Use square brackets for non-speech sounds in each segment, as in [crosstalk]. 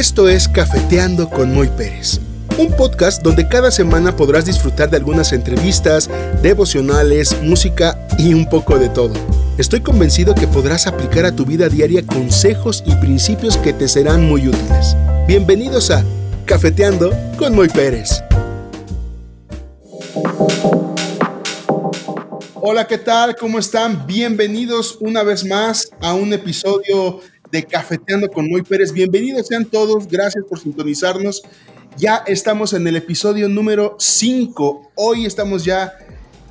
Esto es Cafeteando con Moy Pérez, un podcast donde cada semana podrás disfrutar de algunas entrevistas, devocionales, música y un poco de todo. Estoy convencido que podrás aplicar a tu vida diaria consejos y principios que te serán muy útiles. Bienvenidos a Cafeteando con Moy Pérez. Hola, ¿qué tal? ¿Cómo están? Bienvenidos una vez más a un episodio de Cafeteando con Moy Pérez. Bienvenidos sean todos, gracias por sintonizarnos. Ya estamos en el episodio número 5. Hoy estamos ya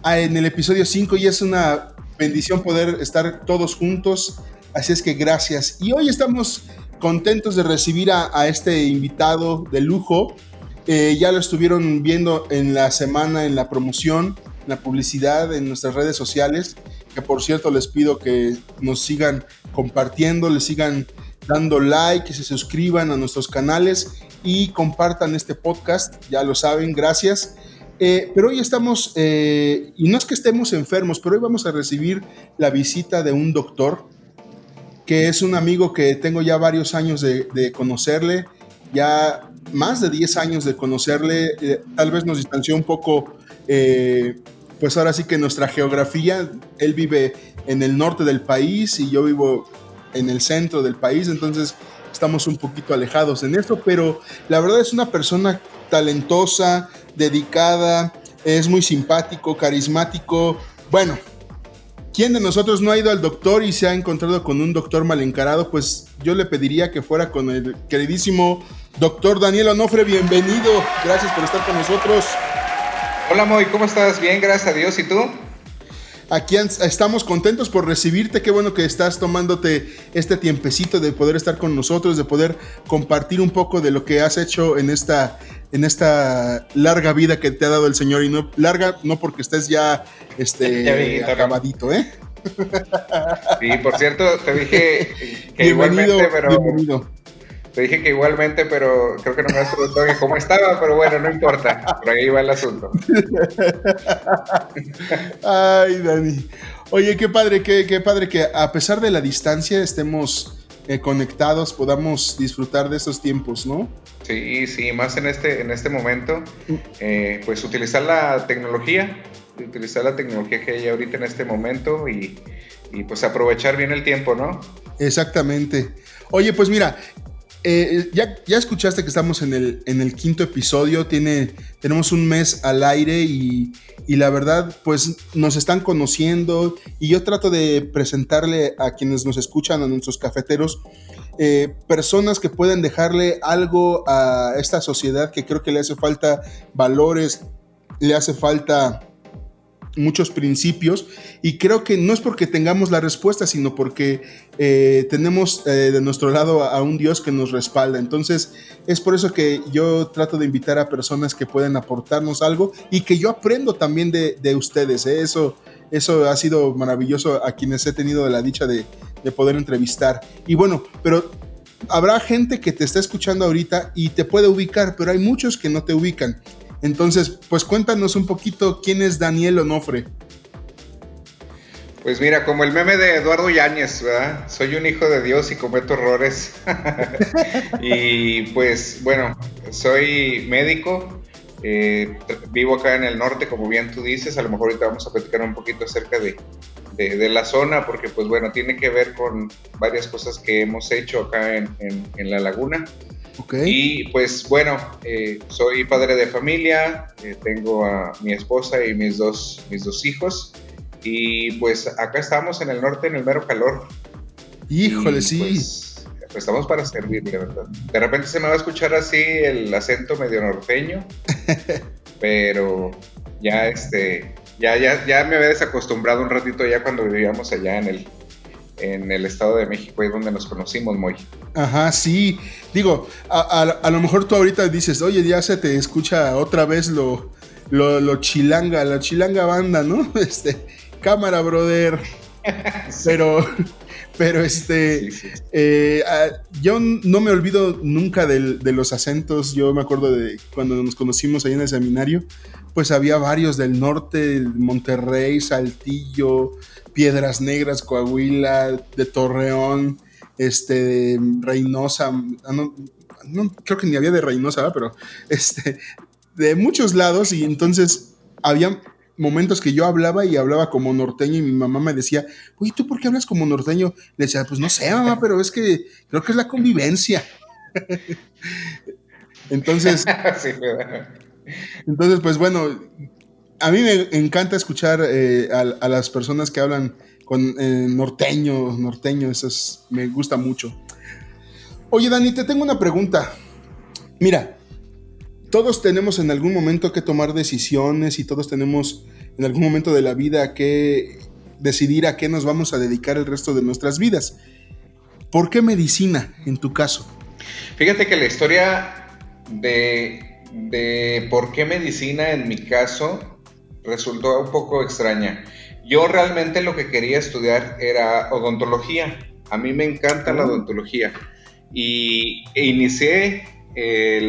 en el episodio 5 y es una bendición poder estar todos juntos. Así es que gracias. Y hoy estamos contentos de recibir a, este invitado de lujo. Eh, ya lo estuvieron viendo en la semana, en la promoción, en la publicidad, en nuestras redes sociales que por cierto les pido que nos sigan compartiendo, les sigan dando like, que se suscriban a nuestros canales y compartan este podcast, ya lo saben, gracias. Eh, pero hoy estamos, eh, y no es que estemos enfermos, pero hoy vamos a recibir la visita de un doctor, que es un amigo que tengo ya varios años de, conocerle, ya más de 10 años de conocerle, eh, tal vez nos distanció un poco pues ahora sí que nuestra geografía, él vive en el norte del país y yo vivo en el centro del país, entonces estamos un poquito alejados en esto, pero la verdad es una persona talentosa, dedicada, es muy simpático, carismático. Bueno, ¿quién de nosotros no ha ido al doctor y se ha encontrado con un doctor mal encarado? Pues yo le pediría que fuera con el queridísimo doctor Daniel Onofre. Bienvenido, gracias por estar con nosotros. Hola Moy, ¿cómo estás? Bien, gracias a Dios. ¿Y tú? Aquí estamos contentos por recibirte. Qué bueno que estás tomándote este tiempecito de poder estar con nosotros, de poder compartir un poco de lo que has hecho en esta, en esta larga vida que te ha dado el Señor. Y no larga, no porque estés ya, este, [laughs] acabadito, ¿eh? Sí, por cierto, te dije [laughs] que bienvenido, igualmente, pero. Bienvenido. Te dije que igualmente, pero creo que no me has preguntado cómo estaba, pero bueno, no importa. Por ahí va el asunto. [laughs] Ay, Dani. Oye, qué padre, qué, qué padre que a pesar de la distancia estemos eh, conectados, podamos disfrutar de esos tiempos, ¿no? Sí, sí, más en este, en este momento, eh, pues utilizar la tecnología, utilizar la tecnología que hay ahorita en este momento y, y pues aprovechar bien el tiempo, ¿no? Exactamente. Oye, pues mira, eh, ya, ya, escuchaste que estamos en el, en el quinto episodio, tiene, tenemos un mes al aire y, la verdad, pues nos están conociendo y yo trato de presentarle a quienes nos escuchan, a nuestros cafeteros, eh, personas que pueden dejarle algo a esta sociedad que creo que le hace falta valores, le hace falta muchos principios y creo que no es porque tengamos la respuesta, sino porque eh, tenemos eh, de nuestro lado a, un Dios que nos respalda. Entonces es por eso que yo trato de invitar a personas que pueden aportarnos algo y que yo aprendo también de, ustedes. ¿eh? Eso, eso ha sido maravilloso a quienes he tenido la dicha de, de poder entrevistar. Y bueno, pero habrá gente que te está escuchando ahorita y te puede ubicar, pero hay muchos que no te ubican. Entonces, pues cuéntanos un poquito quién es Daniel Onofre. Pues mira, como el meme de Eduardo Yáñez, ¿verdad? Soy un hijo de Dios y cometo errores. [laughs] y pues bueno, soy médico, eh, vivo acá en el norte, como bien tú dices, a lo mejor ahorita vamos a platicar un poquito acerca de, la zona, porque pues bueno, tiene que ver con varias cosas que hemos hecho acá en la laguna. Y pues bueno, eh, soy padre de familia, eh, tengo a mi esposa y mis dos, mis dos hijos. Y pues acá estamos en el norte, en el mero calor. Híjole, sí. Pues, pues, estamos para servirle, ¿verdad? De repente se me va a escuchar así el acento medio norteño, [laughs] pero ya este, ya, ya, ya me había desacostumbrado un ratito ya cuando vivíamos allá en el, en el Estado de México, ahí donde nos conocimos, muy. Ajá, sí. Digo, a, lo mejor tú ahorita dices, oye, ya se te escucha otra vez lo, lo, chilanga, la chilanga banda, ¿no? [laughs] Este, cámara, brother. [laughs] Pero, pero este, eh, yo no me olvido nunca de, de, los acentos. Yo me acuerdo de cuando nos conocimos ahí en el seminario, pues había varios del norte, Monterrey, Saltillo, Piedras Negras, Coahuila, de Torreón, este, Reynosa, ah, no creo que ni había de Reynosa, pero este, de muchos lados y entonces había momentos que yo hablaba y hablaba como norteño y mi mamá me decía, oye, ¿tú por qué hablas como norteño? Le decía, pues no sé, mamá, pero es que creo que es la convivencia. [laughs] entonces, [laughs] entonces, pues bueno, a mí me encanta escuchar eh, a, las personas que hablan con eh, norteño, norteño, me gusta mucho. Oye, Dani, te tengo una pregunta. Mira, todos tenemos en algún momento que tomar decisiones y todos tenemos en algún momento de la vida que decidir a qué nos vamos a dedicar el resto de nuestras vidas. ¿Por qué medicina en tu caso? Fíjate que la historia de por qué medicina en mi caso resultó un poco extraña. Yo realmente lo que quería estudiar era odontología. A mí me encanta la odontología. Y e inicié eh,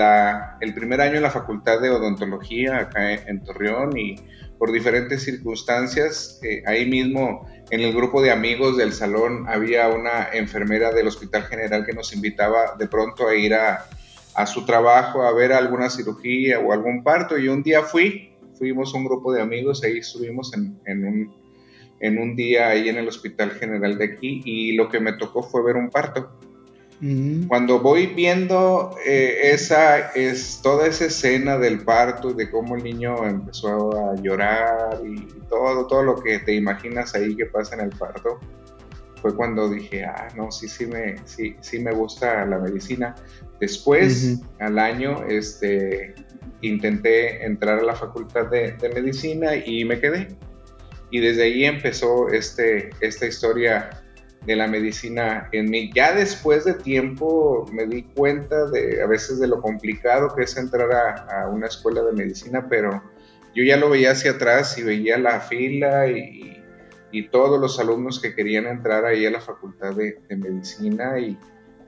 el primer año en la Facultad de Odontología acá en, Torreón y por diferentes circunstancias, eh, ahí mismo en el grupo de amigos del salón había una enfermera del Hospital General que nos invitaba de pronto a ir a, a su trabajo a ver alguna cirugía o algún parto y un día fui fuimos un grupo de amigos, ahí estuvimos en, en, un, en un día ahí en el Hospital General de aquí y lo que me tocó fue ver un parto. Mm. Cuando voy viendo eh, esa, es, toda esa escena del parto, de cómo el niño empezó a llorar y todo, todo lo que te imaginas ahí que pasa en el parto, fue cuando dije, ah, no, sí, sí me, sí, sí me gusta la medicina. Después, al año, este, intenté entrar a la facultad de, medicina y me quedé. Y desde ahí empezó este, esta historia de la medicina en mí. Ya después de tiempo me di cuenta de a veces de lo complicado que es entrar a, una escuela de medicina, pero yo ya lo veía hacia atrás y veía la fila y, todos los alumnos que querían entrar ahí a la facultad de, de medicina y,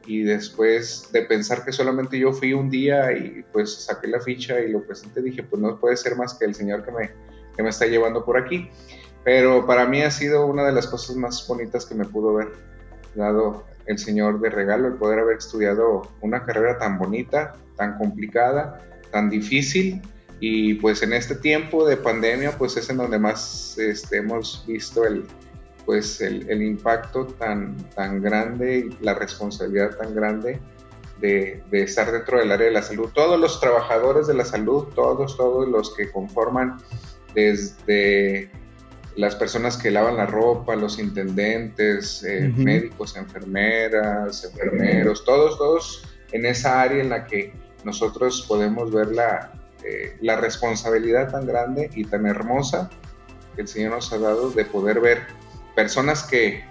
y después de pensar que solamente yo fui un día y pues saqué la ficha y lo presenté, dije, pues no puede ser más que el Señor que me, que me está llevando por aquí. Pero para mí ha sido una de las cosas más bonitas que me pudo haber dado el Señor de regalo, el poder haber estudiado una carrera tan bonita, tan complicada, tan difícil. Y pues en este tiempo de pandemia, pues es en donde más este, hemos visto el, pues el, impacto tan, tan grande y la responsabilidad tan grande de, estar dentro del área de la salud. Todos los trabajadores de la salud, todos, todos los que conforman desde las personas que lavan la ropa, los intendentes, eh, médicos, enfermeras, enfermeros, todos, todos en esa área en la que nosotros podemos ver la, eh, la responsabilidad tan grande y tan hermosa que el Señor nos ha dado de poder ver personas que,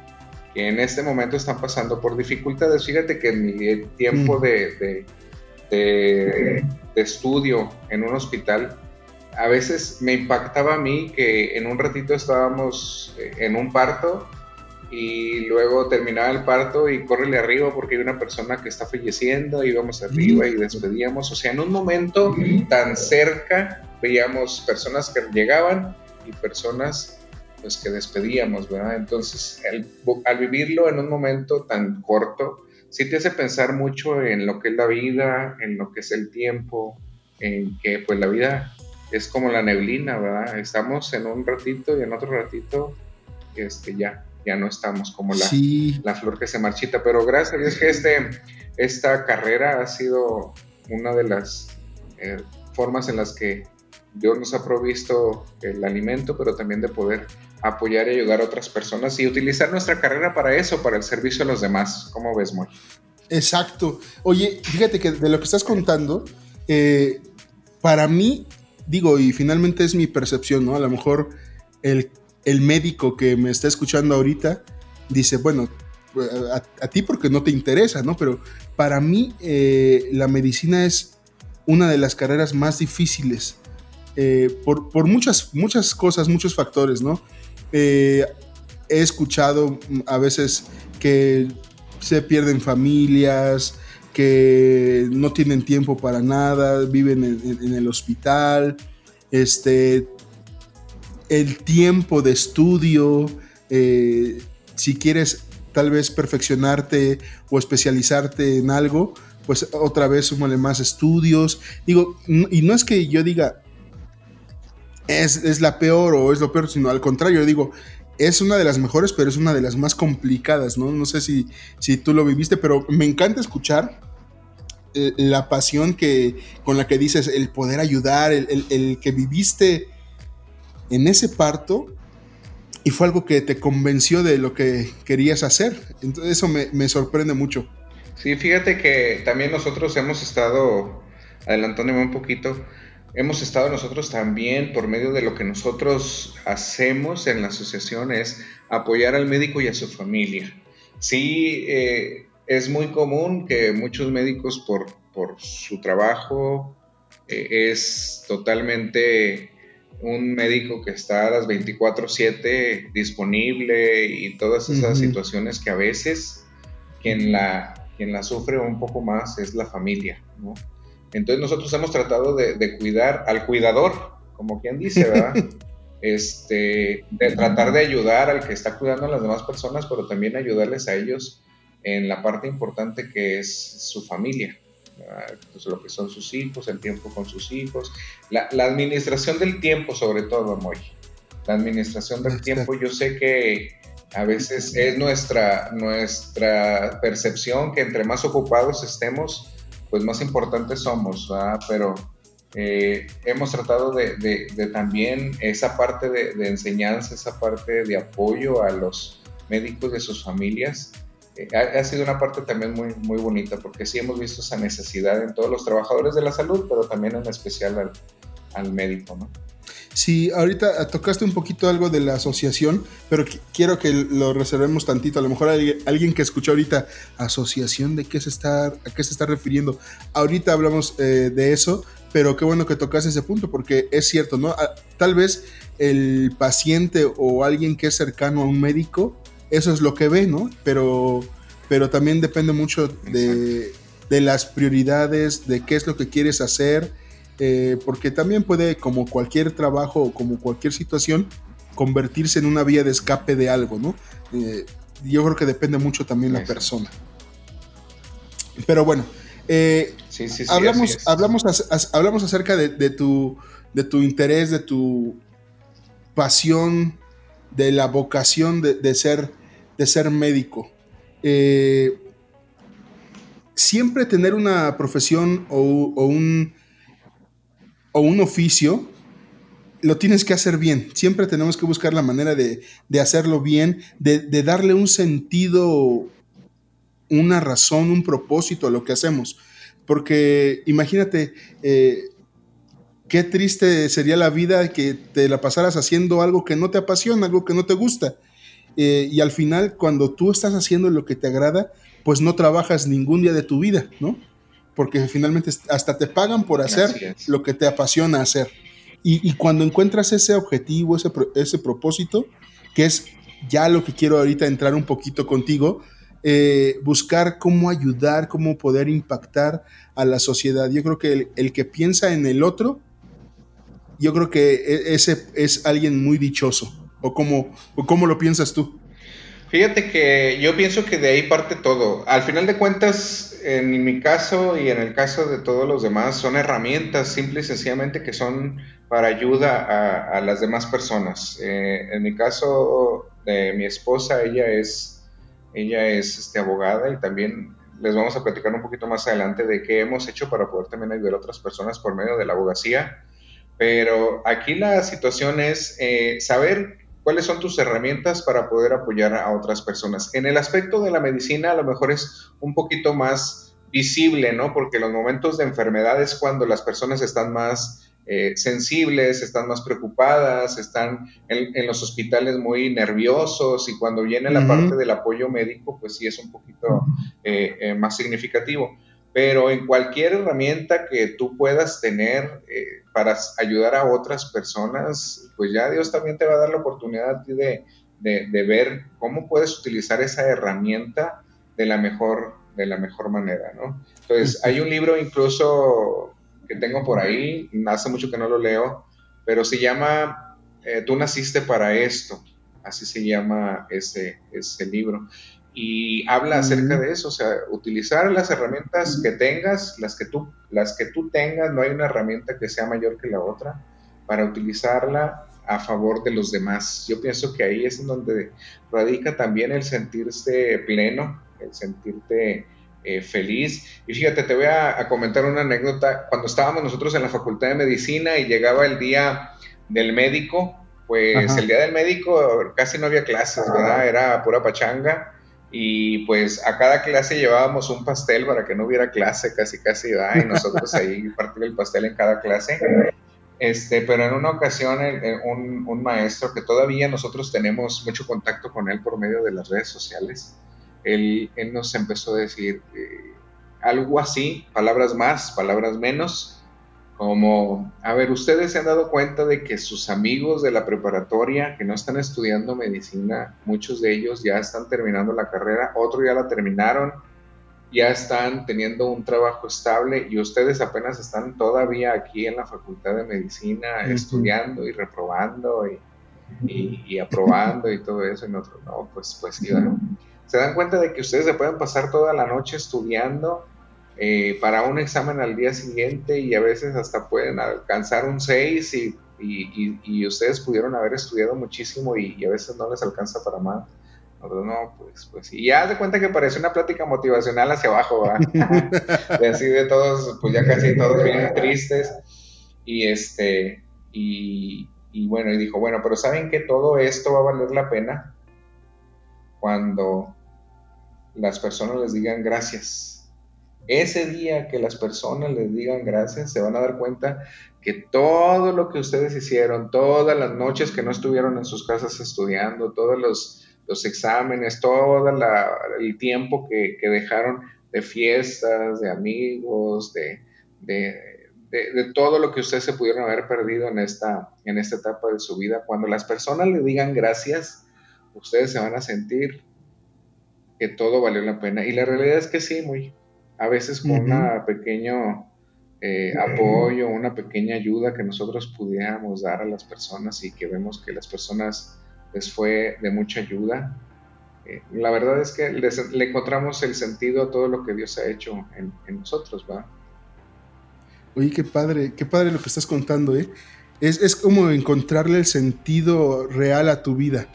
en este momento están pasando por dificultades. Fíjate que en mi tiempo mm. de, de, estudio en un hospital, a veces me impactaba a mí que en un ratito estábamos eh, en un parto y luego terminaba el parto y córrele arriba porque hay una persona que está falleciendo, íbamos arriba y despedíamos. O sea, en un momento tan cerca veíamos personas que llegaban y personas pues que despedíamos, ¿verdad? Entonces, al vivirlo en un momento tan corto, sí te hace pensar mucho en lo que es la vida, en lo que es el tiempo, en que pues la vida es como la neblina, ¿verdad? Estamos en un ratito y en otro ratito, este, ya, ya no estamos como la, la flor que se marchita, pero gracias a Dios que este, esta carrera ha sido una de las eh, formas en las que Dios nos ha provisto el alimento, pero también de poder apoyar y ayudar a otras personas y utilizar nuestra carrera para eso, para el servicio a los demás. ¿Cómo ves, Moy? Exacto. Oye, fíjate que de lo que estás contando, eh, para mí, digo, y finalmente es mi percepción, ¿no? A lo mejor el, médico que me está escuchando ahorita dice, bueno, a, ti porque no te interesa, ¿no? Pero para mí eh, la medicina es una de las carreras más difíciles eh, por, por, muchas, muchas cosas, muchos factores, ¿no? Eh, he escuchado a veces que se pierden familias, que no tienen tiempo para nada, viven en, el hospital, este, el tiempo de estudio, eh, si quieres tal vez perfeccionarte o especializarte en algo, pues otra vez súmale más estudios. Digo, y no es que yo diga, es, es, la peor o es lo peor, sino al contrario, digo, es una de las mejores, pero es una de las más complicadas, ¿no? No sé si, si tú lo viviste, pero me encanta escuchar eh, la pasión que, con la que dices, el poder ayudar, el, que viviste en ese parto y fue algo que te convenció de lo que querías hacer. Entonces eso me, me sorprende mucho. Sí, fíjate que también nosotros hemos estado, adelantándome un poquito, hemos estado nosotros también por medio de lo que nosotros hacemos en la asociación es apoyar al médico y a su familia. Sí, eh, es muy común que muchos médicos por, por su trabajo eh, es totalmente un médico que está a las 24/7 disponible y todas esas situaciones que a veces quien la, quien la sufre un poco más es la familia, ¿no? Entonces nosotros hemos tratado de, cuidar al cuidador, como quien dice, ¿verdad? [laughs] este, de tratar de ayudar al que está cuidando a las demás personas, pero también ayudarles a ellos en la parte importante que es su familia, pues lo que son sus hijos, el tiempo con sus hijos, la, administración del tiempo sobre todo, Moy. La administración del tiempo, yo sé que a veces es nuestra, nuestra percepción que entre más ocupados estemos, pues más importantes somos, pero eh, hemos tratado de, también esa parte de, enseñanza, esa parte de apoyo a los médicos de sus familias. Eh, ha, sido una parte también muy, muy bonita porque sí hemos visto esa necesidad en todos los trabajadores de la salud, pero también en especial al, al médico, ¿no? Sí, ahorita tocaste un poquito algo de la asociación, pero quiero que lo reservemos tantito. A lo mejor alguien, que escuchó ahorita, asociación, ¿de qué se está, a qué se está refiriendo? Ahorita hablamos eh, de eso, pero qué bueno que tocaste ese punto, porque es cierto, ¿no? Ah, tal vez el paciente o alguien que es cercano a un médico, eso es lo que ve, ¿no? Pero, pero también depende mucho de, de las prioridades, de qué es lo que quieres hacer eh, porque también puede, como cualquier trabajo o como cualquier situación, convertirse en una vía de escape de algo, ¿no? Eh, yo creo que depende mucho también la persona. Pero bueno, eh, hablamos, hablamos, hablamos acerca de, tu, de tu interés, de tu pasión, de la vocación de, ser, de ser médico. siempre tener una profesión o un o un oficio, lo tienes que hacer bien. Siempre tenemos que buscar la manera de, hacerlo bien, de, darle un sentido, una razón, un propósito a lo que hacemos. Porque imagínate, eh, qué triste sería la vida que te la pasaras haciendo algo que no te apasiona, algo que no te gusta. Eh, y al final, cuando tú estás haciendo lo que te agrada, pues no trabajas ningún día de tu vida, ¿no? Porque finalmente hasta te pagan por hacer lo que te apasiona hacer. Y, cuando encuentras ese objetivo, ese, ese propósito, que es ya lo que quiero ahorita entrar un poquito contigo, eh, buscar cómo ayudar, cómo poder impactar a la sociedad. Yo creo que el, que piensa en el otro, yo creo que e, ese es alguien muy dichoso. ¿O cómo, o cómo lo piensas tú? Fíjate que yo pienso que de ahí parte todo. Al final de cuentas, en mi caso y en el caso de todos los demás, son herramientas simple y sencillamente que son para ayuda a, las demás personas. Eh, en mi caso de mi esposa, ella es, ella es este, abogada y también les vamos a platicar un poquito más adelante de qué hemos hecho para poder también ayudar a otras personas por medio de la abogacía. Pero aquí la situación es eh, saber ¿Cuáles son tus herramientas para poder apoyar a otras personas? En el aspecto de la medicina a lo mejor es un poquito más visible, ¿no? Porque los momentos de enfermedad es cuando las personas están más eh, sensibles, están más preocupadas, están en, los hospitales muy nerviosos y cuando viene la parte del apoyo médico, pues sí es un poquito eh, eh, más significativo pero en cualquier herramienta que tú puedas tener eh, para ayudar a otras personas, pues ya Dios también te va a dar la oportunidad de, de, ver cómo puedes utilizar esa herramienta de la mejor, de la mejor manera, ¿no? Entonces, hay un libro incluso que tengo por ahí, hace mucho que no lo leo, pero se llama eh, Tú naciste para esto, así se llama ese, ese libro. Y habla acerca de eso, o sea, utilizar las herramientas que tengas, las que tú, las que tú tengas, no hay una herramienta que sea mayor que la otra, para utilizarla a favor de los demás. Yo pienso que ahí es en donde radica también el sentirse pleno, el sentirte eh, feliz. Y fíjate, te voy a, comentar una anécdota. Cuando estábamos nosotros en la Facultad de Medicina y llegaba el día del médico, pues el día del médico casi no había clases, ¿verdad? Era pura pachanga y pues a cada clase llevábamos un pastel para que no hubiera clase casi casi, ¿verdad? Y nosotros ahí [laughs] partir el pastel en cada clase. Este, pero en una ocasión un, un, maestro que todavía nosotros tenemos mucho contacto con él por medio de las redes sociales, él, él nos empezó a decir eh, algo así, palabras más, palabras menos, como, a ver, ustedes se han dado cuenta de que sus amigos de la preparatoria que no están estudiando medicina, muchos de ellos ya están terminando la carrera, otros ya la terminaron, ya están teniendo un trabajo estable y ustedes apenas están todavía aquí en la facultad de medicina estudiando y reprobando y, aprobando y todo eso y nosotros, no, pues, pues sí, se dan cuenta de que ustedes se pueden pasar toda la noche estudiando eh, para un examen al día siguiente y a veces hasta pueden alcanzar un 6 y, y, ustedes pudieron haber estudiado muchísimo y, a veces no les alcanza para más. No, pues, pues, y ya de cuenta que parece una plática motivacional hacia abajo, ¿va? [laughs] de así de todos, pues ya casi todos bien tristes. Y este, y, y bueno, y dijo, bueno, pero ¿saben que todo esto va a valer la pena cuando las personas les digan gracias? Ese día que las personas les digan gracias, se van a dar cuenta que todo lo que ustedes hicieron, todas las noches que no estuvieron en sus casas estudiando, todos los, exámenes, todo el tiempo que, dejaron de fiestas, de amigos, de, de, todo lo que ustedes se pudieron haber perdido en esta, en esta etapa de su vida. Cuando las personas le digan gracias, ustedes se van a sentir que todo valió la pena. Y la realidad es que sí, muy, a veces con un pequeño eh, apoyo, una pequeña ayuda que nosotros pudiéramos dar a las personas y que vemos que las personas les fue de mucha ayuda. Eh, la verdad es que le encontramos el sentido a todo lo que Dios ha hecho en, nosotros, ¿va? Oye, qué padre, qué padre lo que estás contando, ¿eh? Es, como encontrarle el sentido real a tu vida,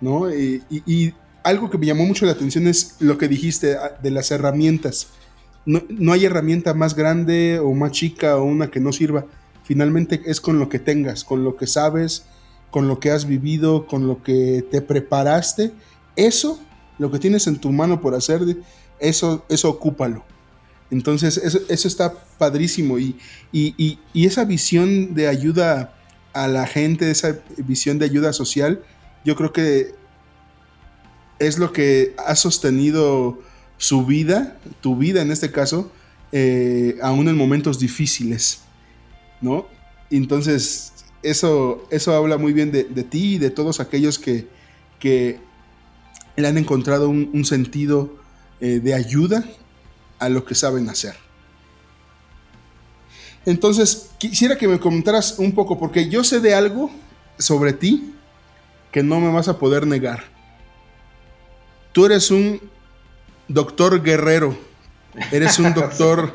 ¿no? y algo que me llamó mucho la atención es lo que dijiste ah, de las herramientas. No, hay herramienta más grande o más chica o una que no sirva. Finalmente es con lo que tengas, con lo que sabes, con lo que has vivido, con lo que te preparaste. Eso, lo que tienes en tu mano por hacer, eso, eso ocúpalo. Entonces, eso, está padrísimo. Y, y, y, esa visión de ayuda a la gente, esa visión de ayuda social, yo creo que es lo que ha sostenido su vida, tu vida en este caso, eh, aún en momentos difíciles, ¿no? Entonces, eso, eso habla muy bien de, ti y de todos aquellos que, que le han encontrado un, sentido eh, de ayuda a lo que saben hacer. Entonces, quisiera que me comentaras un poco, porque yo sé de algo sobre ti que no me vas a poder negar tú eres un doctor guerrero, eres un [laughs] doctor,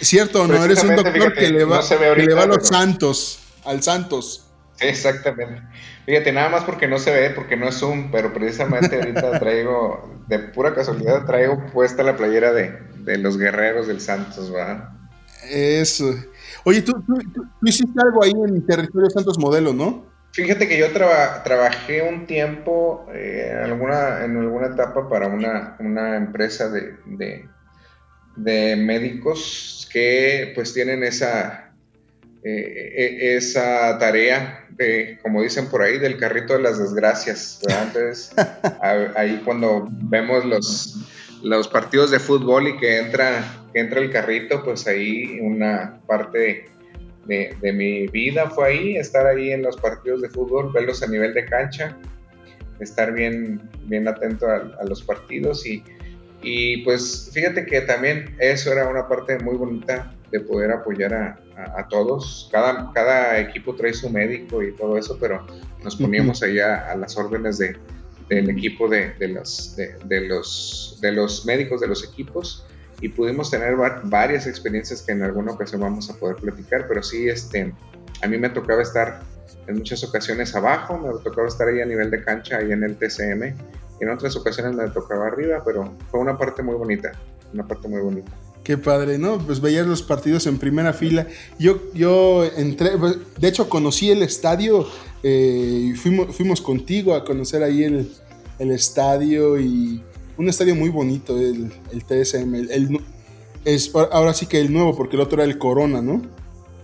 ¿cierto o no? Eres un doctor que le va, a los santos, al santos. exactamente. Fíjate, nada más porque no se ve, porque no es un, pero precisamente ahorita [laughs] traigo, de pura casualidad, traigo puesta la playera de, los guerreros del Santos, ¿va? Eso. Oye, ¿tú, tú, hiciste algo ahí en territorio Santos Modelo, ¿no? Fíjate que yo trabajé un tiempo eh, en, alguna, en alguna etapa para una, empresa de, de, médicos que pues tienen esa, eh, e, esa tarea de, como dicen por ahí, del carrito de las desgracias. Entonces, [laughs] ahí cuando vemos los, los partidos de fútbol y que entra, que entra el carrito, pues ahí una parte de, mi vida fue ahí, estar ahí en los partidos de fútbol, verlos a nivel de cancha, estar bien, bien atento a, los partidos y, y, pues fíjate que también eso era una parte muy bonita de poder apoyar a, a, todos. Cada, cada equipo trae su médico y todo eso, pero nos poníamos allá a las órdenes de, del equipo de, los, de, los, de los médicos de los equipos y pudimos tener varias experiencias que en alguna ocasión vamos a poder platicar, pero sí, este, a mí me tocaba estar en muchas ocasiones abajo, me tocaba estar ahí a nivel de cancha, ahí en el TCM, y en otras ocasiones me tocaba arriba, pero fue una parte muy bonita, una parte muy bonita. Qué padre, ¿no? Pues veías los partidos en primera fila. Yo, yo entré, pues, de hecho conocí el estadio eh, y fuimos, fuimos contigo a conocer ahí el, el estadio y un estadio muy bonito, el, el TSM. El, es ahora sí que el nuevo, porque el otro era el Corona, ¿no?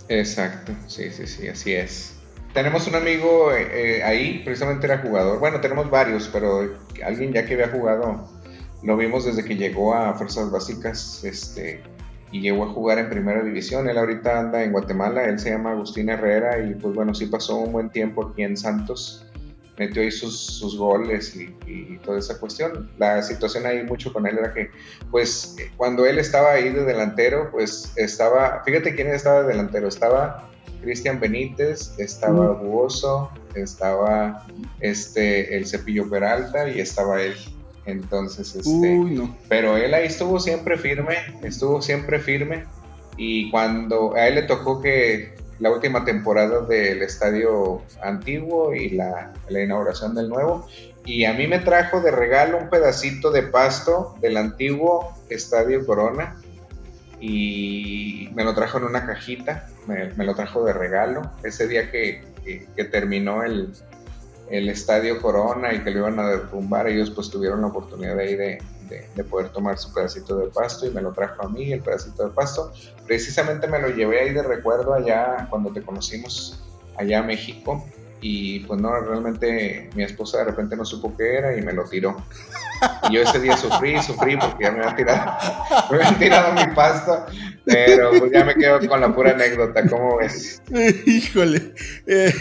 Exacto, sí, sí, sí, así es. Tenemos un amigo eh, ahí, precisamente era jugador. Bueno, tenemos varios, pero alguien ya que había jugado, lo vimos desde que llegó a Fuerzas Básicas este, y llegó a jugar en Primera División. Él ahorita anda en Guatemala, él se llama Agustín Herrera y pues bueno, sí pasó un buen tiempo aquí en Santos metió ahí sus, sus goles y, toda esa cuestión. La situación ahí mucho con él era que, pues, cuando él estaba ahí de delantero, pues estaba, fíjate quién estaba de delantero, estaba Cristian Benítez, estaba Buoso, estaba este, el Cepillo Peralta y estaba él. Entonces, este, pero él ahí estuvo siempre firme, estuvo siempre firme y cuando a él le tocó que la última temporada del estadio antiguo y la, inauguración del nuevo. Y a mí me trajo de regalo un pedacito de pasto del antiguo estadio Corona y me lo trajo en una cajita, me, lo trajo de regalo. Ese día que, que terminó el, el estadio Corona y que lo iban a derrumbar, ellos pues tuvieron la oportunidad de, de, de, poder tomar su pedacito de pasto y me lo trajo a mí, el pedacito de pasto. Precisamente me lo llevé ahí de recuerdo allá cuando te conocimos allá a México y pues no, realmente mi esposa de repente no supo qué era y me lo tiró. Y yo ese día sufrí, sufrí porque ya me habían tirado, me habían tirado mi pasto, pero pues ya me quedo con la pura anécdota, ¿cómo ves? [laughs] Híjole. Eh,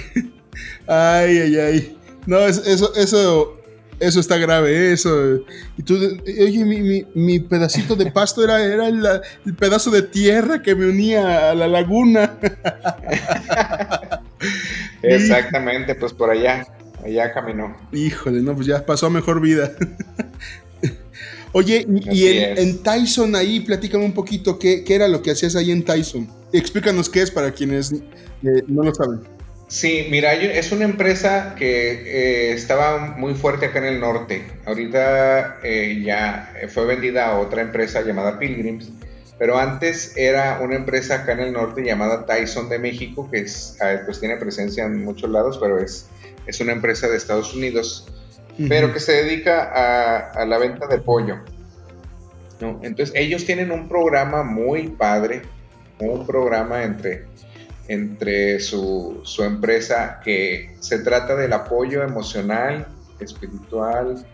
ay, ay, ay. No, eso, eso, eso está grave, eso. Y tú, oye, mi, mi, pedacito de pasto era, era el, pedazo de tierra que me unía a la laguna. [laughs] Exactamente, pues por allá, allá caminó. Híjole, no, pues ya pasó a mejor vida. [laughs] Oye, y en, Tyson ahí, platícame un poquito, ¿qué, ¿qué, era lo que hacías ahí en Tyson? Explícanos qué es para quienes eh, no lo saben. Sí, mira, es una empresa que eh, estaba muy fuerte acá en el norte. Ahorita eh, ya fue vendida a otra empresa llamada Pilgrims, pero antes era una empresa acá en el norte llamada Tyson de México, que es, pues tiene presencia en muchos lados, pero es, es una empresa de Estados Unidos, pero que se dedica a, a la venta de pollo. ¿no? Entonces ellos tienen un programa muy padre, un programa entre entre su, empresa que se trata del apoyo emocional, espiritual,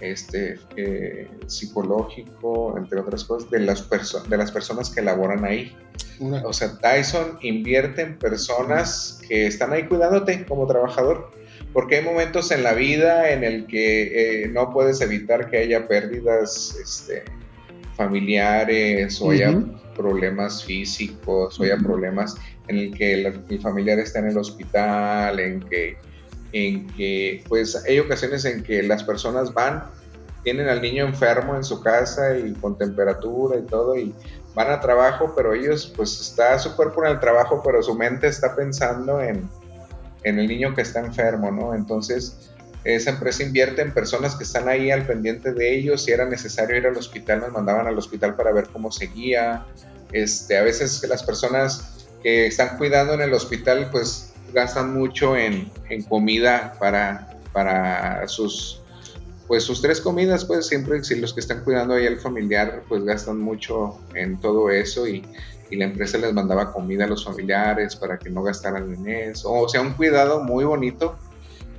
este, eh, psicológico, entre otras cosas, de las, de las personas que laboran ahí. O sea, Tyson invierte en personas que están ahí cuidándote como trabajador, porque hay momentos en la vida en el que eh, no puedes evitar que haya pérdidas este, familiares o haya problemas físicos o haya problemas en el que el, familiar está en el hospital, en que, en que, pues hay ocasiones en que las personas van, tienen al niño enfermo en su casa y con temperatura y todo, y van a trabajo, pero ellos, pues está su cuerpo en el trabajo, pero su mente está pensando en, en el niño que está enfermo, ¿no? Entonces, esa empresa invierte en personas que están ahí al pendiente de ellos. Si era necesario ir al hospital, nos mandaban al hospital para ver cómo seguía. Este, a veces las personas que están cuidando en el hospital, pues gastan mucho en, comida para, para sus, pues sus tres comidas, pues siempre si los que están cuidando ahí al familiar, pues gastan mucho en todo eso y, la empresa les mandaba comida a los familiares para que no gastaran en eso. O sea, un cuidado muy bonito.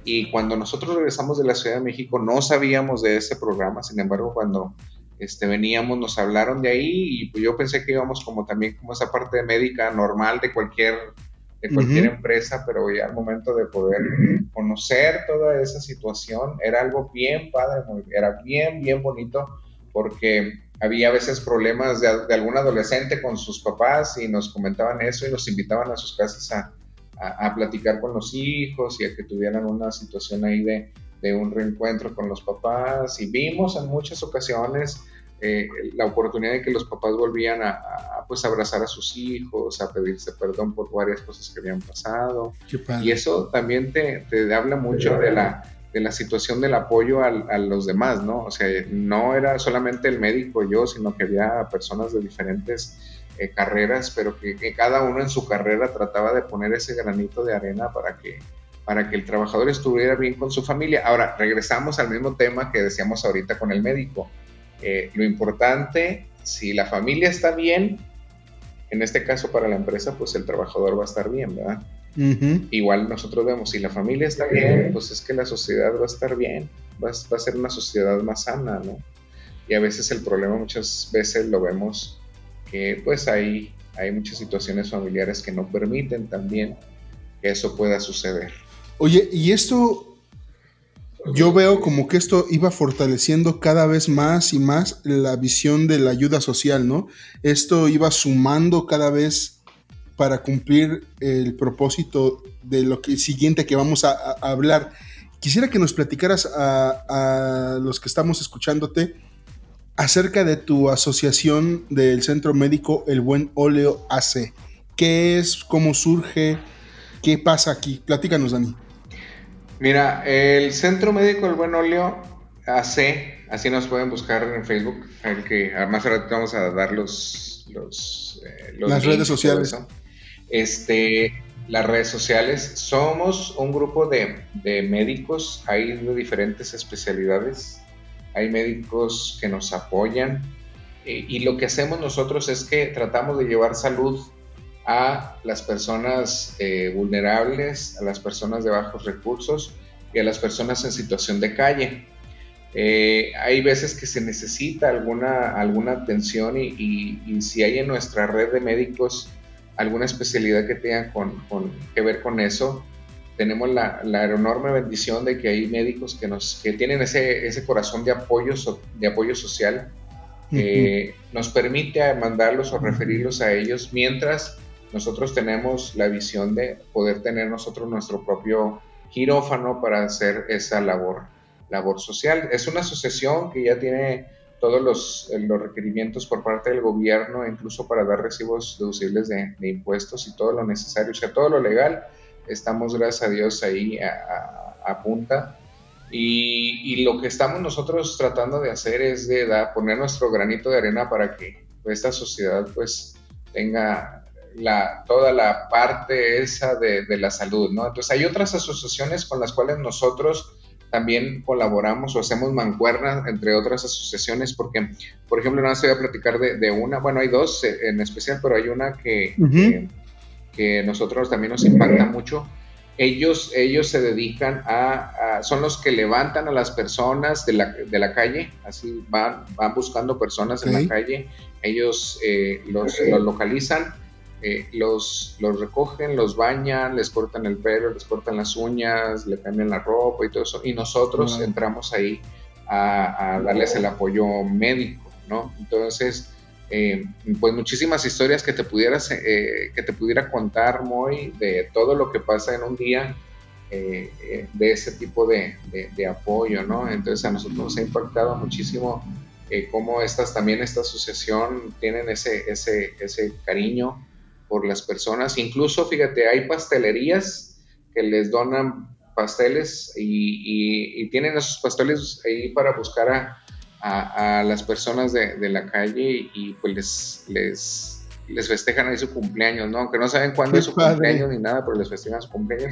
Y cuando nosotros regresamos de la Ciudad de México no sabíamos de ese programa, sin embargo, cuando este, veníamos, nos hablaron de ahí y pues yo pensé que íbamos como también como esa parte médica normal de cualquier, de cualquier empresa, pero ya al momento de poder conocer toda esa situación era algo bien padre, era bien, bien bonito porque había a veces problemas de, algún adolescente con sus papás y nos comentaban eso y nos invitaban a sus casas a, a, platicar con los hijos y a que tuvieran una situación ahí de, de un reencuentro con los papás y vimos en muchas ocasiones eh, la oportunidad de que los papás volvían a, pues abrazar a sus hijos, a pedirse perdón por varias cosas que habían pasado. Y eso también te, te habla mucho de la, de la situación del apoyo a, los demás, ¿no? O sea, no era solamente el médico yo, sino que había personas de diferentes eh, carreras, pero que, que, cada uno en su carrera trataba de poner ese granito de arena para que, para que el trabajador estuviera bien con su familia. Ahora, regresamos al mismo tema que decíamos ahorita con el médico eh, lo importante, si la familia está bien, en este caso para la empresa, pues el trabajador va a estar bien, ¿verdad? Igual nosotros vemos, si la familia está bien, pues es que la sociedad va a estar bien, va, a ser una sociedad más sana, ¿no? Y a veces el problema muchas veces lo vemos que pues hay, hay muchas situaciones familiares que no permiten también que eso pueda suceder. Oye, y esto yo veo como que esto iba fortaleciendo cada vez más y más la visión de la ayuda social, ¿no? Esto iba sumando cada vez para cumplir el propósito de lo que siguiente que vamos a, hablar. Quisiera que nos platicaras a, a, los que estamos escuchándote acerca de tu asociación del Centro Médico El Buen Óleo AC. ¿Qué es? ¿Cómo surge? ¿Qué pasa aquí? Platícanos, Dani. Mira, el Centro Médico El Buen Óleo AC, así nos pueden buscar en Facebook, el que además ahora vamos a dar los, los, eh, las redes sociales. Este, las redes sociales. Somos un grupo de, de médicos, hay de diferentes especialidades, hay médicos que nos apoyan eh, y lo que hacemos nosotros es que tratamos de llevar salud a las personas eh, vulnerables, a las personas de bajos recursos y a las personas en situación de calle. Eh, hay veces que se necesita alguna, alguna atención y, si hay en nuestra red de médicos alguna especialidad que tenga con, que ver con eso, tenemos la, enorme bendición de que hay médicos que, nos, que tienen ese, ese corazón de apoyo, de apoyo social que nos permite mandarlos o referirlos a ellos mientras nosotros tenemos la visión de poder tener nosotros nuestro propio quirófano para hacer esa labor, labor social. Es una asociación que ya tiene todos los, los requerimientos por parte del gobierno, incluso para dar recibos deducibles de, impuestos y todo lo necesario, o sea, todo lo legal. Estamos, gracias a Dios, ahí a, punta. Y, y, lo que estamos nosotros tratando de hacer es de poner nuestro granito de arena para que esta sociedad pues tenga la, toda la parte esa de, la salud, ¿no? Entonces hay otras asociaciones con las cuales nosotros también colaboramos o hacemos mancuernas entre otras asociaciones, porque, por ejemplo, no se voy a platicar de, una, bueno, hay dos en especial, pero hay una que, que, nosotros también nos impacta mucho. Ellos, ellos se dedican a, son los que levantan a las personas de la, de la calle, así van, van buscando personas en la calle, ellos eh, los, los localizan eh, los, los recogen, los bañan, les cortan el pelo, les cortan las uñas, le cambian la ropa y todo eso, y nosotros entramos ahí a, darles el apoyo médico, ¿no? Entonces, eh, pues muchísimas historias que te pudieras, eh, que te pudiera contar, muy de todo lo que pasa en un día de ese tipo de, de, apoyo, ¿no? Entonces a nosotros nos ha impactado muchísimo cómo estas, también esta asociación tienen ese, ese, ese cariño por las personas. Incluso, fíjate, hay pastelerías que les donan pasteles y, tienen esos pasteles ahí para buscar a, a, las personas de, de, la calle y pues les, les, les, festejan ahí su cumpleaños, ¿no? Aunque no saben cuándo es su cumpleaños ni nada, pero les festejan su cumpleaños.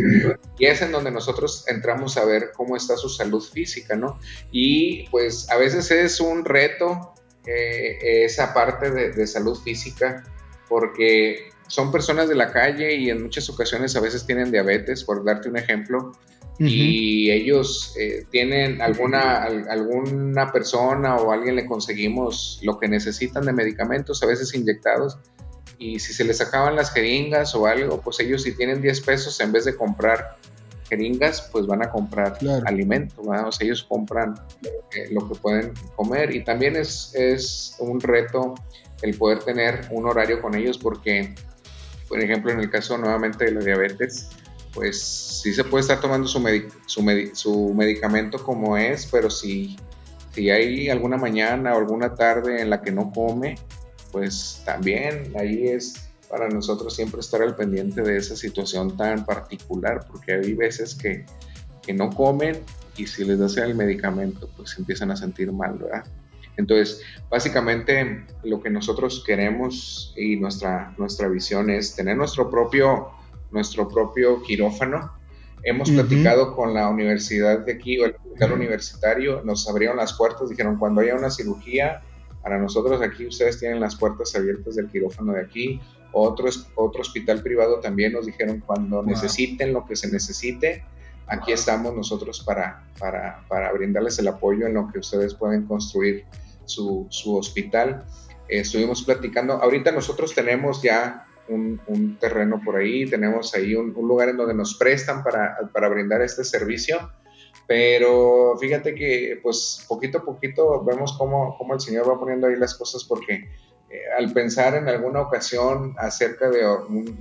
Y es en donde nosotros entramos a ver cómo está su salud física, ¿no? Y pues a veces es un reto eh, esa parte de, de salud física porque son personas de la calle y en muchas ocasiones a veces tienen diabetes, por darte un ejemplo, y ellos eh, tienen alguna, alguna persona o alguien le conseguimos lo que necesitan de medicamentos, a veces inyectados, y si se les acaban las jeringas o algo, pues ellos si tienen 10 pesos, en vez de comprar jeringas, pues van a comprar alimento, o sea, ellos compran eh, lo que pueden comer y también es, es un reto el poder tener un horario con ellos porque por ejemplo, en el caso nuevamente de la diabetes, pues sí se puede estar tomando su, su, medicamento como es, pero si, si hay alguna mañana o alguna tarde en la que no come, pues también ahí es para nosotros siempre estar al pendiente de esa situación tan particular, porque hay veces que, que no comen y si les das el medicamento, pues empiezan a sentir mal, ¿verdad? Entonces, básicamente lo que nosotros queremos y nuestra, nuestra visión es tener nuestro propio, nuestro propio quirófano. Hemos platicado con la universidad de aquí o el hospital universitario, nos abrieron las puertas, dijeron cuando haya una cirugía, para nosotros aquí ustedes tienen las puertas abiertas del quirófano de aquí. Otro, otro hospital privado también nos dijeron cuando necesiten lo que se necesite, aquí estamos nosotros para, para, para, brindarles el apoyo en lo que ustedes pueden construir su, su hospital. Estuvimos platicando, ahorita nosotros tenemos ya un, un terreno por ahí, tenemos ahí un, un, lugar en donde nos prestan para, para brindar este servicio, pero fíjate que pues poquito a poquito vemos cómo, cómo el Señor va poniendo ahí las cosas porque eh, al pensar en alguna ocasión acerca de,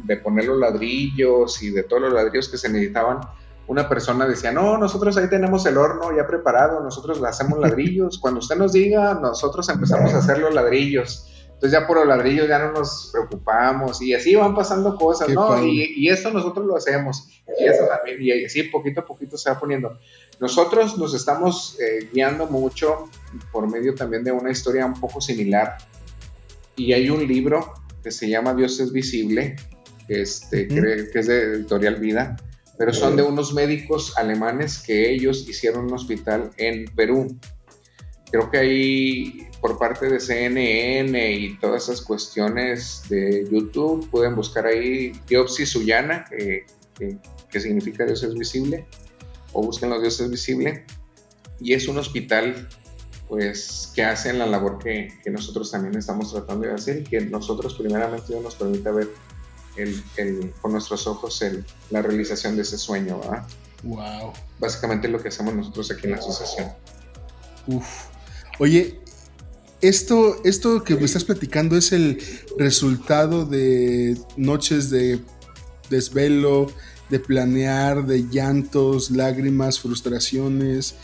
de poner los ladrillos y de todos los ladrillos que se necesitaban, una persona decía, no, nosotros ahí tenemos el horno ya preparado, nosotros le hacemos ladrillos, [laughs] cuando usted nos diga, nosotros empezamos a hacer los ladrillos. Entonces ya por los ladrillos ya no nos preocupamos y así van pasando cosas, ¿no? Y, y, eso nosotros lo hacemos y, eso también, y así poquito a poquito se va poniendo. Nosotros nos estamos eh, guiando mucho por medio también de una historia un poco similar y hay un libro que se llama Dios es visible, este, que es de Editorial Vida, pero son de unos médicos alemanes que ellos hicieron un hospital en Perú. Creo que ahí por parte de CNN y todas esas cuestiones de YouTube pueden buscar ahí Diopsi Suyana, que, que, significa Dios es visible, o busquen los Dios es visible. Y es un hospital pues que hacen la labor que, que, nosotros también estamos tratando de hacer y que nosotros primeramente Dios nos permita ver el, con nuestros ojos el, la realización de ese sueño, ¿verdad? Wow. Básicamente lo que hacemos nosotros aquí en la asociación. Uf. Oye, esto, esto que me estás platicando es el resultado de noches de desvelo, de planear, de llantos, lágrimas, frustraciones,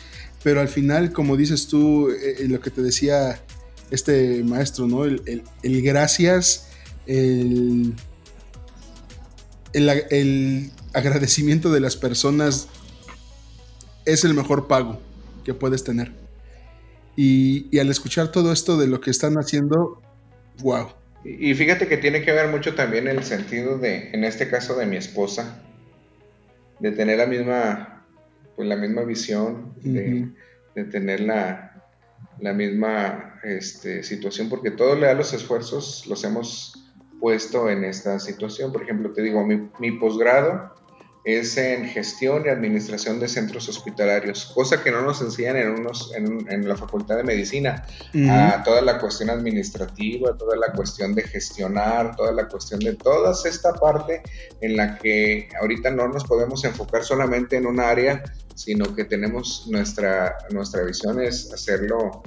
pero al final, como dices tú, eh, eh, lo que te decía este maestro, ¿no? El, el, el gracias, el el, agradecimiento de las personas es el mejor pago que puedes tener. Y, al escuchar todo esto de lo que están haciendo, wow. Y fíjate que tiene que ver mucho también el sentido de, en este caso de mi esposa, de tener la misma, pues la misma visión, de, tener la, la misma este, situación, porque todos los esfuerzos los hemos puesto en esta situación. Por ejemplo, te digo, mi, mi posgrado es en gestión y administración de centros hospitalarios, cosa que no nos enseñan en, unos, en, la Facultad de Medicina. a toda la cuestión administrativa, toda la cuestión de gestionar, toda la cuestión de toda esta parte en la que ahorita no nos podemos enfocar solamente en un área, sino que tenemos nuestra, nuestra visión es hacerlo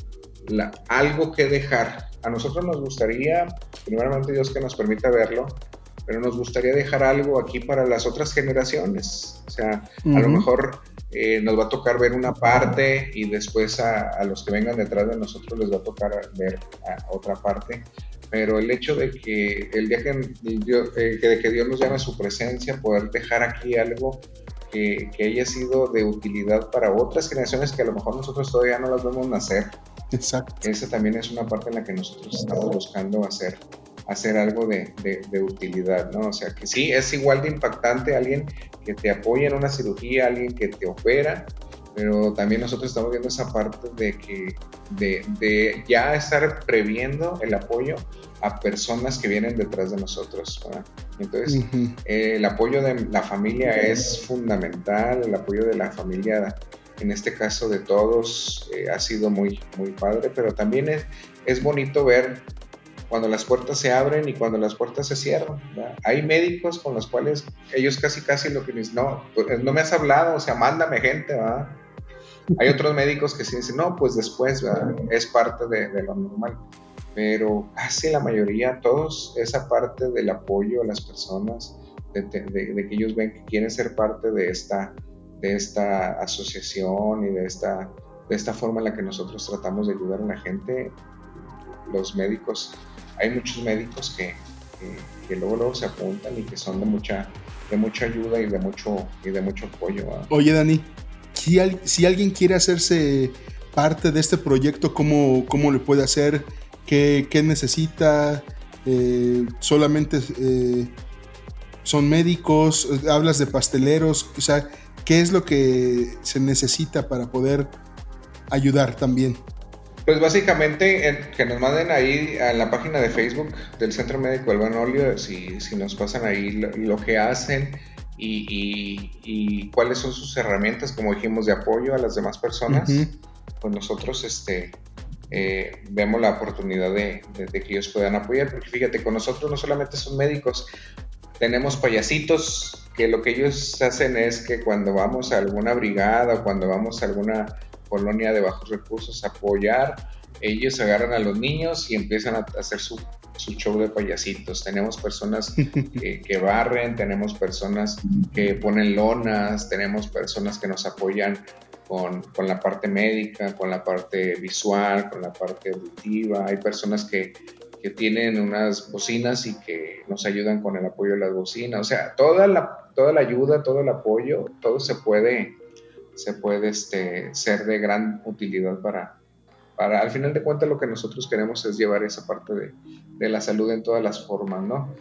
algo que dejar. A nosotros nos gustaría, primeramente Dios que nos permita verlo, pero nos gustaría dejar algo aquí para las otras generaciones. O sea, a lo mejor eh, nos va a tocar ver una parte y después a, los que vengan detrás de nosotros les va a tocar ver otra parte. Pero el hecho de que el día que, Dios, eh, que, de que Dios nos llame a su presencia, poder dejar aquí algo que, que, haya sido de utilidad para otras generaciones que a lo mejor nosotros todavía no las vemos nacer. Exacto. Esa también es una parte en la que nosotros estamos buscando hacer, hacer algo de, de, utilidad, ¿no? O sea, que sí, es igual de impactante alguien que te apoya en una cirugía, alguien que te opera, pero también nosotros estamos viendo esa parte de que de, de ya estar previendo el apoyo a personas que vienen detrás de nosotros. ¿verdad? Entonces, eh, el apoyo de la familia es fundamental, el apoyo de la familia, en este caso de todos, eh, ha sido muy, muy padre, pero también es, es bonito ver cuando las puertas se abren y cuando las puertas se cierran. Hay médicos con los cuales ellos casi casi lo que dicen, no, pues, no me has hablado, o sea, mándame gente, ¿verdad? Hay otros médicos que sí dicen, no, pues después es parte de, de, lo normal. Pero casi la mayoría, todos, esa parte del apoyo a las personas, de, que ellos ven que quieren ser parte de esta, de esta asociación y de esta, de esta forma en la que nosotros tratamos de ayudar a la gente, los médicos, hay muchos médicos que, que, luego, luego se apuntan y que son de mucha, de mucha ayuda y de mucho, y de mucho apoyo. Oye, Dani, si, si, alguien quiere hacerse parte de este proyecto, ¿cómo, cómo le puede hacer? ¿Qué, qué necesita? Eh, solamente eh, son médicos, hablas de pasteleros, o sea, ¿qué es lo que se necesita para poder ayudar también? Pues básicamente que nos manden ahí a la página de Facebook del Centro Médico del Banolio, si, si nos pasan ahí lo, que hacen y, cuáles son sus herramientas, como dijimos, de apoyo a las demás personas, pues nosotros este, eh, vemos la oportunidad de, que ellos puedan apoyar, porque fíjate, con nosotros no solamente son médicos, tenemos payasitos que lo que ellos hacen es que cuando vamos a alguna brigada o cuando vamos a alguna colonia de bajos recursos a apoyar, ellos agarran a los niños y empiezan a hacer su, show de payasitos. Tenemos personas [laughs] que, barren, tenemos personas que ponen lonas, tenemos personas que nos apoyan con, con, la parte médica, con la parte visual, con la parte auditiva. Hay personas que, que, tienen unas bocinas y que nos ayudan con el apoyo de las bocinas. O sea, toda la, toda la ayuda, todo el apoyo, todo se puede se puede este, ser de gran utilidad para, para, al final de cuentas lo que nosotros queremos es llevar esa parte de, de la salud en todas las formas, ¿no?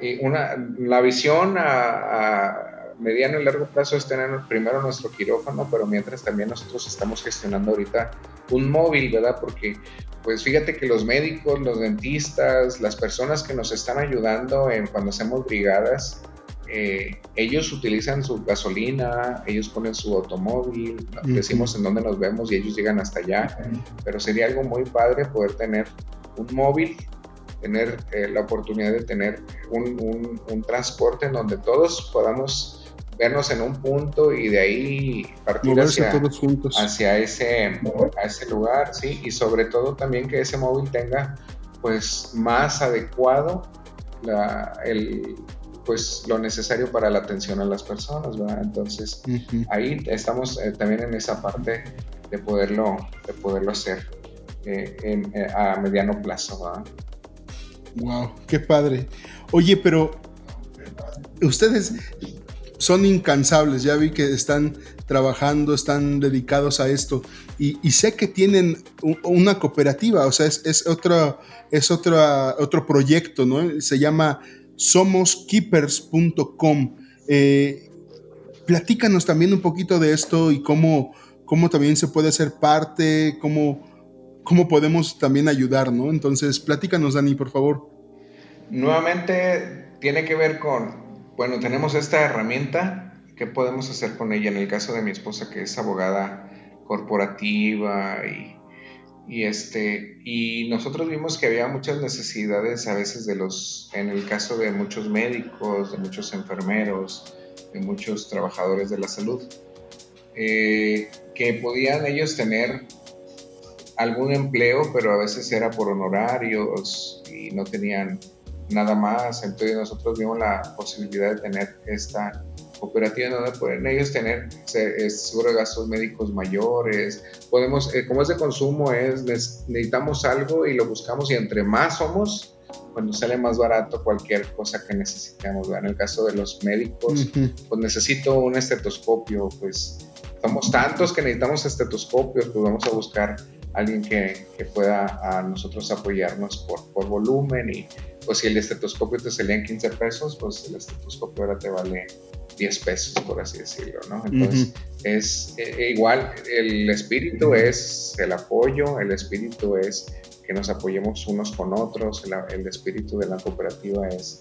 Y una, la visión a, mediano y largo plazo es tener primero nuestro quirófano, pero mientras también nosotros estamos gestionando ahorita un móvil, ¿verdad? Porque pues fíjate que los médicos, los dentistas, las personas que nos están ayudando en cuando hacemos brigadas, eh, ellos utilizan su gasolina, ellos ponen su automóvil, decimos en dónde nos vemos y ellos llegan hasta allá, pero sería algo muy padre poder tener un móvil, tener eh, la oportunidad de tener un, un, transporte en donde todos podamos vernos en un punto y de ahí partir hacia, hacia ese, a ese lugar, ¿sí? Y sobre todo también que ese móvil tenga pues más adecuado la, el, pues lo necesario para la atención a las personas, ¿verdad? Entonces ahí estamos eh, también en esa parte de poderlo, de poderlo hacer eh, eh, a mediano plazo, ¿verdad? Wow, qué padre. Oye, pero ustedes son incansables, ya vi que están trabajando, están dedicados a esto y, sé que tienen una cooperativa, o sea, es, es, otro, es otro proyecto, ¿no? Se llama somoskeepers.com. Eh, platícanos también un poquito de esto y cómo, cómo también se puede ser parte, cómo, cómo podemos también ayudar, ¿no? Entonces, platícanos, Dani, por favor. Nuevamente tiene que ver con, bueno, tenemos esta herramienta, ¿qué podemos hacer con ella? En el caso de mi esposa, que es abogada corporativa y este, y nosotros vimos que había muchas necesidades a veces de los, en el caso de muchos médicos, de muchos enfermeros, de muchos trabajadores de la salud, eh, que podían ellos tener algún empleo, pero a veces era por honorarios y no tenían nada más. Entonces nosotros vimos la posibilidad de tener esta cooperativa donde pueden ellos tener seguro de gastos médicos mayores. Podemos, eh, como es de consumo, es necesitamos algo y lo buscamos y entre más somos, cuando sale más barato cualquier cosa que necesitemos. En el caso de los médicos, pues necesito un estetoscopio, pues somos tantos que necesitamos estetoscopios, pues vamos a buscar alguien que, que pueda a nosotros apoyarnos por, por volumen y pues si el estetoscopio te salía en 15 pesos, pues el estetoscopio ahora te vale 10 pesos, por así decirlo, ¿no? Entonces, es eh, eh, igual, el espíritu es el apoyo, el espíritu es que nos apoyemos unos con otros, el, espíritu de la cooperativa es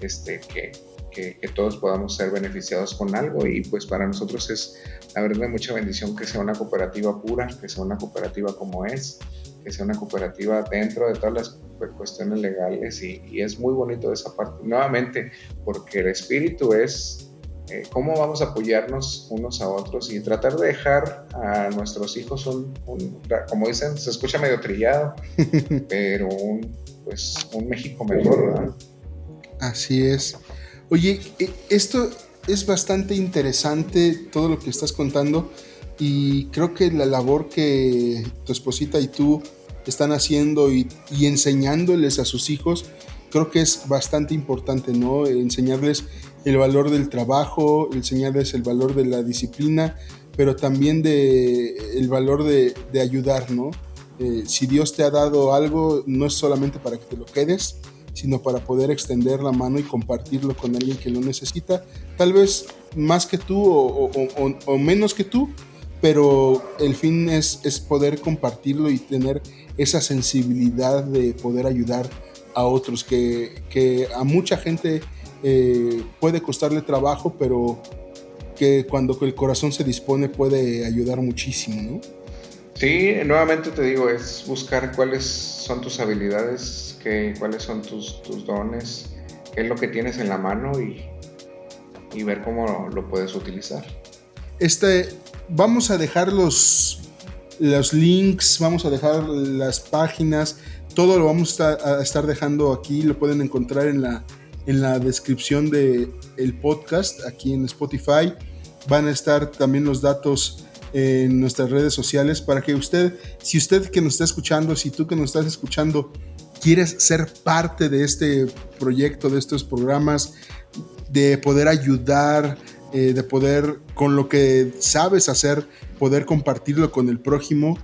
este, que, que, todos podamos ser beneficiados con algo y pues para nosotros es la verdad mucha bendición que sea una cooperativa pura, que sea una cooperativa como es, que sea una cooperativa dentro de todas las cuestiones legales y, y es muy bonito esa parte, nuevamente, porque el espíritu es eh, cómo vamos a apoyarnos unos a otros y tratar de dejar a nuestros hijos un, como dicen, se escucha medio trillado, [laughs] pero un, pues, un México mejor, ¿verdad? Así es. Oye, e, esto es bastante interesante, todo lo que estás contando, y creo que la labor que tu esposita y tú están haciendo y, enseñándoles a sus hijos, creo que es bastante importante, ¿no? Enseñarles el valor del trabajo, enseñarles el valor de la disciplina, pero también de, el valor de, ayudar, ¿no? Eh, si Dios te ha dado algo, no es solamente para que te lo quedes, sino para poder extender la mano y compartirlo con alguien que lo necesita, tal vez más que tú o, menos que tú, pero el fin es, poder compartirlo y tener esa sensibilidad de poder ayudar a otros, que, que a mucha gente eh, puede costarle trabajo, pero que cuando el corazón se dispone puede ayudar muchísimo, ¿no? Sí, nuevamente te digo, es buscar cuáles son tus habilidades, qué, cuáles son tus, tus dones, qué es lo que tienes en la mano y, y ver cómo lo, puedes utilizar. Este, vamos a dejar los, los links, vamos a dejar las páginas, todo lo vamos a, estar dejando aquí, lo pueden encontrar en la, en la descripción del el podcast aquí en Spotify. Van a estar también los datos en nuestras redes sociales para que usted, si usted que nos está escuchando, si tú que nos estás escuchando, quieres ser parte de este proyecto, de estos programas, de poder ayudar, eh, de poder, con lo que sabes hacer, poder compartirlo con el prójimo,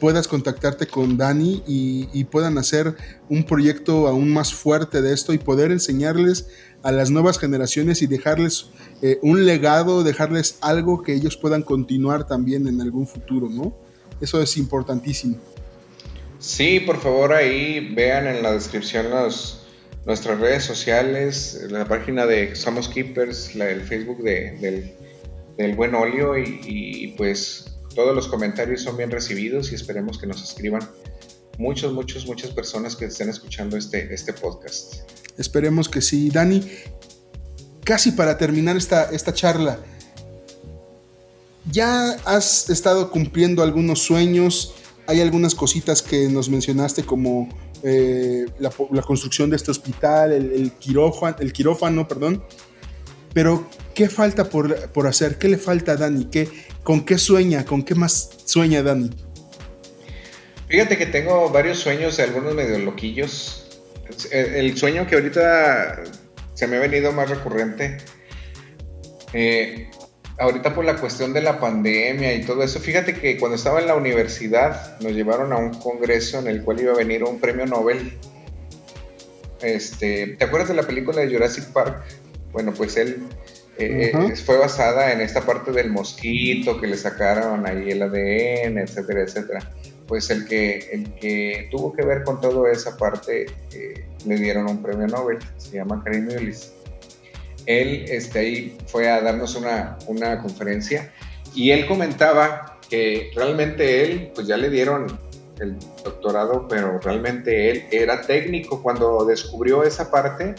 puedas contactarte con Dani y, puedan hacer un proyecto aún más fuerte de esto y poder enseñarles a las nuevas generaciones y dejarles eh, un legado, dejarles algo que ellos puedan continuar también en algún futuro, ¿no? Eso es importantísimo. Sí, por favor ahí vean en la descripción nuestras redes sociales, la página de Somos Keepers, la, el Facebook de, del, Buen Olio y pues todos los comentarios son bien recibidos y esperemos que nos escriban muchos, muchos, muchas personas que estén escuchando este, este podcast. Esperemos que sí. Dani, casi para terminar esta, esta charla, ya has estado cumpliendo algunos sueños, hay algunas cositas que nos mencionaste como eh, la, construcción de este hospital, el, quirófano, el quirófano, perdón, pero ¿qué falta por, por hacer? ¿Qué le falta a Dani? ¿Qué, ¿Con qué sueña? ¿Con qué más sueña Dani? Fíjate que tengo varios sueños, algunos medio loquillos. El sueño que ahorita se me ha venido más recurrente, eh, ahorita por la cuestión de la pandemia y todo eso, fíjate que cuando estaba en la universidad nos llevaron a un congreso en el cual iba a venir un premio Nobel. Este, ¿Te acuerdas de la película de Jurassic Park? Bueno, pues él eh, fue basada en esta parte del mosquito que le sacaron ahí el ADN, etcétera, etcétera. Pues el que, el que tuvo que ver con toda esa parte eh, le dieron un premio Nobel, se llama Karim Mullis. Él este, ahí fue a darnos una, una conferencia y él comentaba que realmente él, pues ya le dieron el doctorado, pero realmente él era técnico cuando descubrió esa parte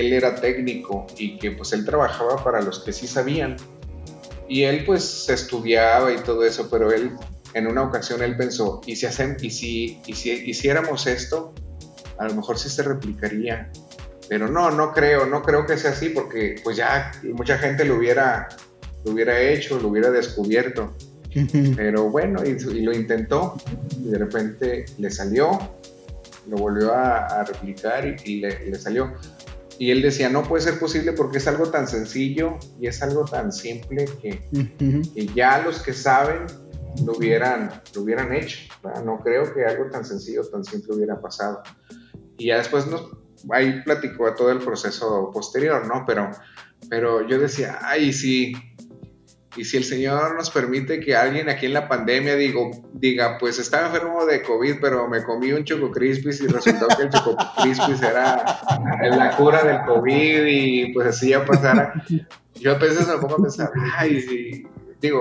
él era técnico y que pues él trabajaba para los que sí sabían. Y él pues estudiaba y todo eso, pero él en una ocasión él pensó, ¿y si, hacen, y si, y si hiciéramos esto? A lo mejor sí se replicaría. Pero no, no creo, no creo que sea así porque pues ya mucha gente lo hubiera, lo hubiera hecho, lo hubiera descubierto. [laughs] Pero bueno, y, lo intentó y de repente le salió, lo volvió a, replicar y, le, le, salió. Y él decía, no puede ser posible porque es algo tan sencillo y es algo tan simple que, ya los que saben lo hubieran, lo hubieran hecho. No creo que algo tan sencillo, tan simple hubiera pasado. Y ya después nos, ahí platicó todo el proceso posterior, ¿no? Pero, pero yo decía, ay, sí, y si el Señor nos permite que alguien aquí en la pandemia digo, diga, pues estaba enfermo de COVID, pero me comí un Choco Crispis y resultó que el Choco Crispis era la cura del COVID y pues así ya pasara. Yo a veces me pongo a pensar, ay, digo,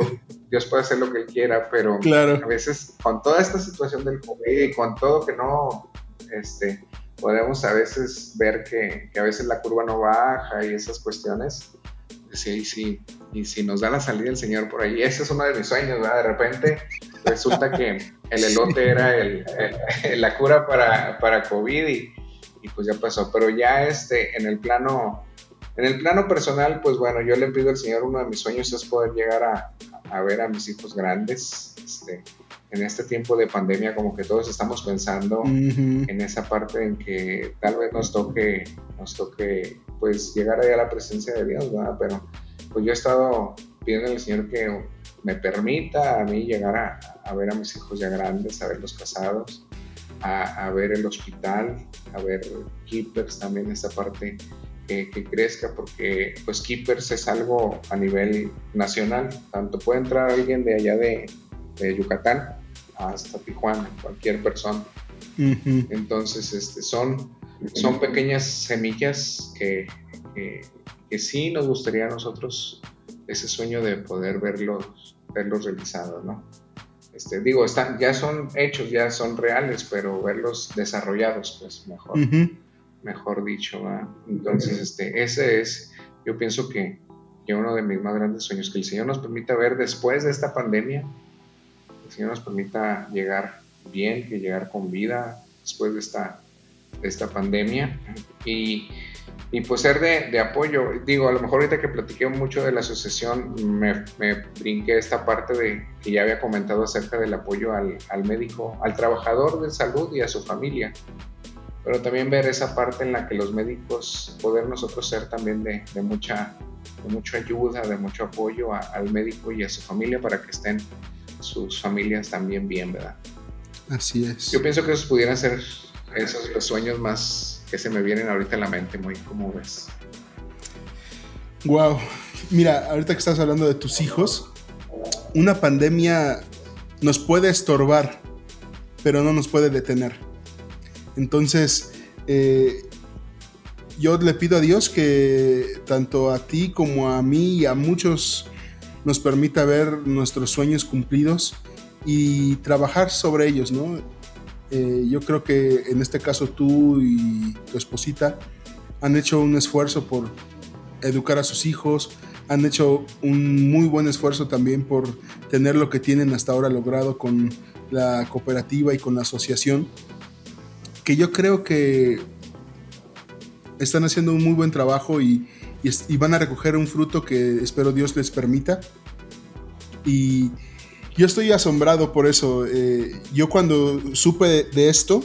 Dios puede hacer lo que Él quiera, pero a veces con toda esta situación del COVID y con todo que no, este, podemos a veces ver que, que a veces la curva no baja y esas cuestiones sí, sí, y si nos da la salida el Señor por ahí, ese es uno de mis sueños, ¿verdad? De repente resulta que el elote era el, la cura para, para COVID y, y, pues ya pasó, pero ya este, en el plano En el plano personal, pues bueno, yo le pido al Señor, uno de mis sueños es poder llegar a, a ver a mis hijos grandes. Este, en este tiempo de pandemia, como que todos estamos pensando en esa parte en que tal vez nos toque, nos toque, pues llegar allá a la presencia de Dios, ¿verdad? Pero pues yo he estado pidiendo al Señor que me permita a mí llegar a, a ver a mis hijos ya grandes, a verlos casados, a, a, ver el hospital, a ver Keepers también, esta parte que, que, crezca, porque pues Keepers es algo a nivel nacional, tanto puede entrar alguien de allá de, de Yucatán hasta Tijuana, cualquier persona. Entonces, este, son, son pequeñas semillas que, que, sí nos gustaría a nosotros ese sueño de poder verlos, verlos realizados, ¿no? Este, digo, están, ya son hechos, ya son reales, pero verlos desarrollados, pues mejor, mejor dicho. Entonces, este, ese es, yo pienso que, que uno de mis más grandes sueños, que el Señor nos permita ver después de esta pandemia, Señor nos permita llegar bien, que llegar con vida después de esta, esta pandemia y, y pues ser de, de, apoyo. Digo, a lo mejor ahorita que platiqué mucho de la asociación, me, me, brinqué esta parte de que ya había comentado acerca del apoyo al, al médico, al trabajador de salud y a su familia pero también ver esa parte en la que los médicos, poder nosotros ser también de, de mucha, de mucha ayuda, de mucho apoyo a, al médico y a su familia para que estén sus familias también bien, ¿verdad? Así es. Yo pienso que esos pudieran ser esos los sueños más que se me vienen ahorita en la mente, muy como ves. Wow. Mira, ahorita que estás hablando de tus hijos, una pandemia nos puede estorbar, pero no nos puede detener. Entonces, eh, yo le pido a Dios que tanto a ti como a mí y a muchos nos permita ver nuestros sueños cumplidos y trabajar sobre ellos, ¿no? Eh, yo creo que en este caso tú y tu esposita han hecho un esfuerzo por educar a sus hijos, han hecho un muy buen esfuerzo también por tener lo que tienen hasta ahora logrado con la cooperativa y con la asociación, que yo creo que están haciendo un muy buen trabajo y, y, van a recoger un fruto que espero Dios les permita. Y yo estoy asombrado por eso. Eh, yo cuando supe de, esto,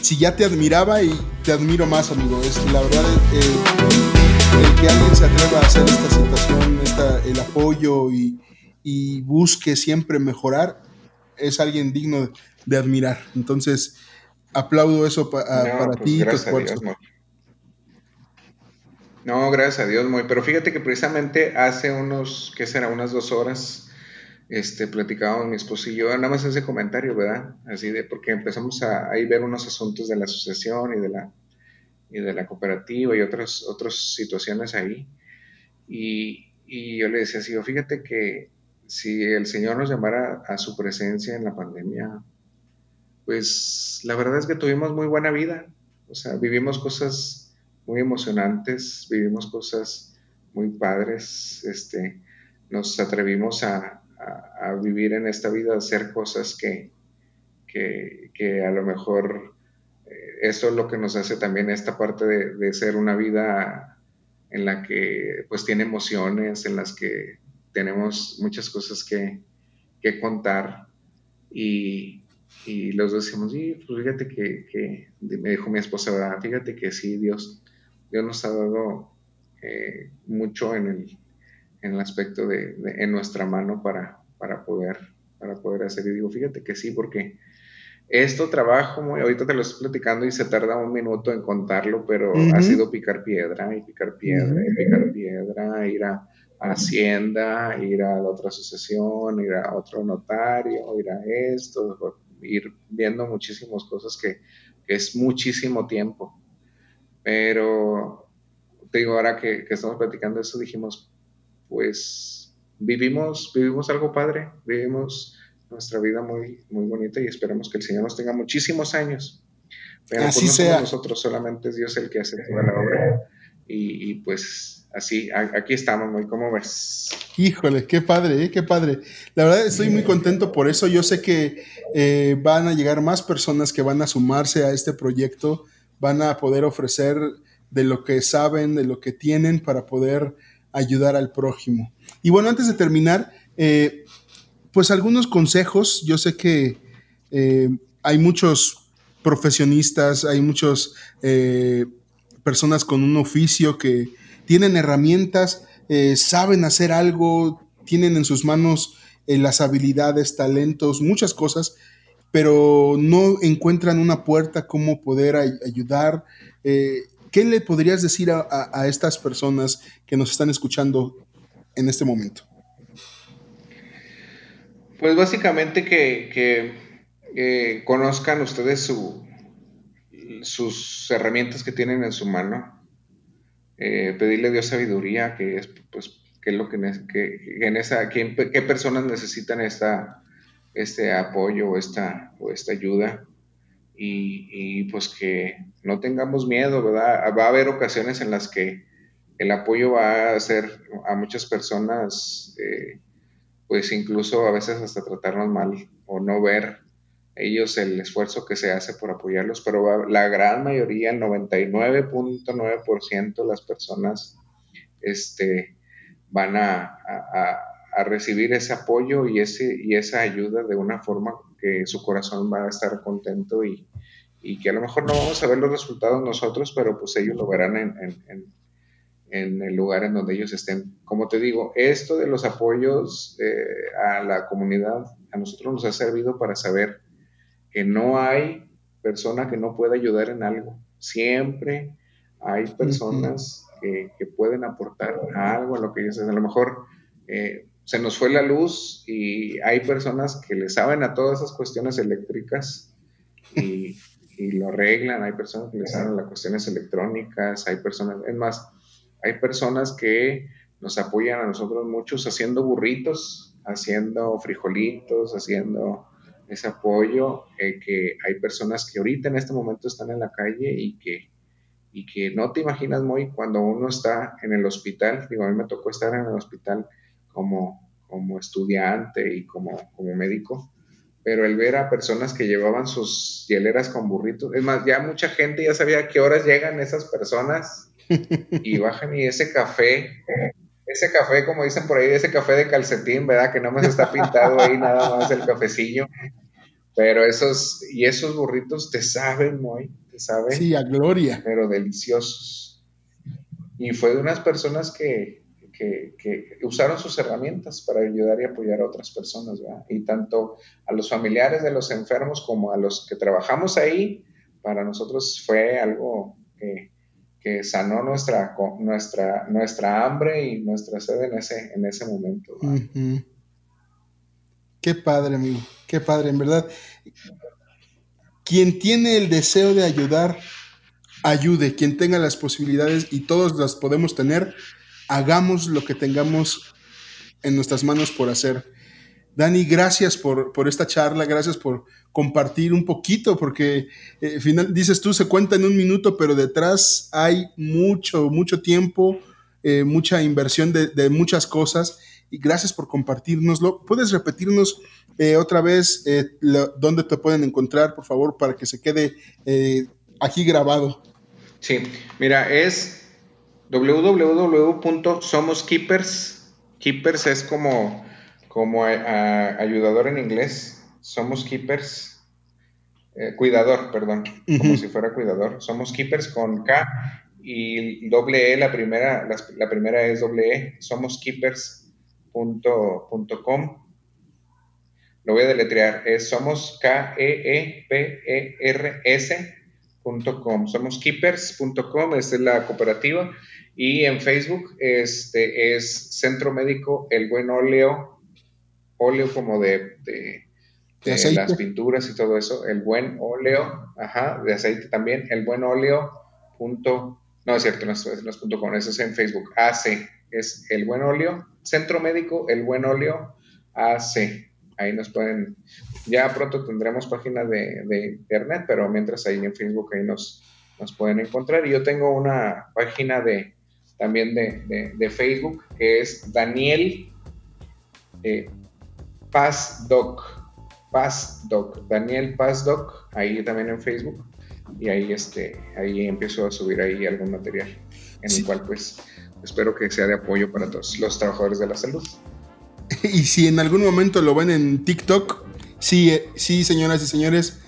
si ya te admiraba y te admiro más, amigo. Es la verdad, eh, el que alguien se atreva a hacer esta situación, el apoyo y, y, busque siempre mejorar, es alguien digno de admirar. Entonces, aplaudo eso para pues ti y tu esfuerzo. No, gracias a Dios, muy. Pero fíjate que precisamente hace unos, ¿qué será? Unas dos horas, este, platicábamos mi esposo y yo, nada más ese comentario, ¿verdad? Así de, porque empezamos a, ahí ver unos asuntos de la asociación y de la, y de la cooperativa y otras, otras situaciones ahí. Y, y yo le decía así, fíjate que si el Señor nos llamara a su presencia en la pandemia, pues la verdad es que tuvimos muy buena vida. O sea, vivimos cosas muy emocionantes, vivimos cosas muy padres, este, nos atrevimos a, a, vivir en esta vida, a hacer cosas que, que, que a lo mejor eh, eso es lo que nos hace también esta parte de, de, ser una vida en la que pues tiene emociones, en las que tenemos muchas cosas que, que contar. Y, y los decimos, y pues fíjate que, que, me dijo mi esposa, fíjate que sí, Dios Dios nos ha dado eh, mucho en el, en el aspecto de, en nuestra mano para, para, poder, para poder hacer. Y digo, fíjate que sí, porque esto trabajo, muy, ahorita te lo estoy platicando y se tarda un minuto en contarlo, pero ha sido picar piedra y picar piedra y picar piedra, ir a, Hacienda, ir a la otra asociación, ir a otro notario, ir a esto, ir viendo muchísimas cosas que, que es muchísimo tiempo. Pero, te digo, ahora que, estamos platicando eso, dijimos, pues vivimos, vivimos algo padre, vivimos nuestra vida muy, muy bonita y esperamos que el Señor nos tenga muchísimos años. Pero así pues, no sea. nosotros, solamente es Dios el que hace toda la obra. Y, pues así, aquí estamos, muy ¿Cómo ves? Híjole, qué padre, ¿eh? qué padre. La verdad estoy muy contento por eso. Yo sé que eh, van a llegar más personas que van a sumarse a este proyecto van a poder ofrecer de lo que saben, de lo que tienen para poder ayudar al prójimo. Y bueno, antes de terminar, eh, pues algunos consejos. Yo sé que eh, hay muchos profesionistas, hay muchas eh, personas con un oficio que tienen herramientas, saben hacer algo, tienen en sus manos las habilidades, talentos, muchas cosas, pero no encuentran una puerta cómo poder ayudar. ¿Qué le podrías decir a, estas personas que nos están escuchando en este momento? Pues básicamente que, eh, conozcan ustedes su, sus herramientas que tienen en su mano. Eh, pedirle Dios sabiduría, que es pues qué es lo que, en esa, qué personas necesitan esta, este apoyo o esta, o esta ayuda y, pues que no tengamos miedo, ¿verdad? Va a haber ocasiones en las que el apoyo va a hacer a muchas personas, eh, pues incluso a veces hasta tratarnos mal o no ver ellos el esfuerzo que se hace por apoyarlos, pero la gran mayoría, el 99.9% de las personas este, van a, a, recibir ese apoyo y, ese, y esa ayuda de una forma que su corazón va a estar contento y, y que a lo mejor no vamos a ver los resultados nosotros, pero pues ellos lo verán en, en, en, el lugar en donde ellos estén. Como te digo, esto de los apoyos eh, a la comunidad a nosotros nos ha servido para saber que no hay persona que no pueda ayudar en algo. Siempre hay personas que, que, pueden aportar algo a lo que ellos hacen. A lo mejor eh, se nos fue la luz y hay personas que le saben a todas esas cuestiones eléctricas y, lo arreglan, hay personas que le saben las cuestiones electrónicas, hay personas, es más, hay personas que nos apoyan a nosotros muchos haciendo burritos, haciendo frijolitos, haciendo ese apoyo, eh, que hay personas que ahorita en este momento están en la calle y que, y que no te imaginas muy cuando uno está en el hospital, digo, a mí me tocó estar en el hospital como, como estudiante y como, como médico, pero el ver a personas que llevaban sus hieleras con burritos, es más, ya mucha gente ya sabía a qué horas llegan esas personas [laughs] y bajan y ese café, ese café, como dicen por ahí, ese café de calcetín, ¿verdad? Que no me está pintado ahí nada más el cafecillo. Pero esos, y esos burritos te saben, muy, te saben. Sí, a gloria. Pero deliciosos. Y fue de unas personas que, que, usaron sus herramientas para ayudar y apoyar a otras personas, ¿verdad? Y tanto a los familiares de los enfermos como a los que trabajamos ahí, para nosotros fue algo que, sanó nuestra, nuestra, nuestra hambre y nuestra sed en ese, en ese momento. Qué padre, amigo, qué padre, en verdad. Quien tiene el deseo de ayudar, ayude. Quien tenga las posibilidades y todos las podemos tener, hagamos lo que tengamos en nuestras manos por hacer. Dani, gracias por, esta charla, gracias por compartir un poquito, porque eh, final, dices tú, se cuenta en un minuto, pero detrás hay mucho, mucho tiempo, eh, mucha inversión de, muchas cosas, y gracias por compartirnoslo. ¿Puedes repetirnos eh, otra vez dónde te pueden encontrar, por favor, para que se quede aquí grabado? Sí, mira, es www.somoskeepers. Keepers es como, como ayudador en inglés. Somos Keepers. Eh, cuidador, perdón. Como si fuera cuidador. Somos Keepers con K y doble E, la primera, la, primera es doble E. Somos Keepers.com. Lo voy a deletrear. Es somos K-E-E-P-E-R-S.com. Somos keepers.com, esta es la cooperativa. Y en Facebook este, es Centro Médico El Buen Óleo, óleo como de, de, las pinturas y todo eso, El Buen Óleo, ajá, de aceite también, El Buen Óleo. Punto, no es cierto, no es, no es punto com, eso es en Facebook, AC, es El Buen Óleo, Centro Médico El Buen Óleo AC. Ahí nos pueden, ya pronto tendremos página de, de internet, pero mientras ahí en Facebook ahí nos, nos pueden encontrar. Y yo tengo una página de, también de, Facebook, que es Daniel eh, Pazdoc. Pazdoc, Daniel Pazdoc, ahí también en Facebook. y ahí, este, ahí empiezo a subir ahí algún material en el cual pues espero que sea de apoyo para todos los trabajadores de la salud. [laughs] Y si en algún momento lo ven en TikTok, sí, eh, sí, señoras y señores,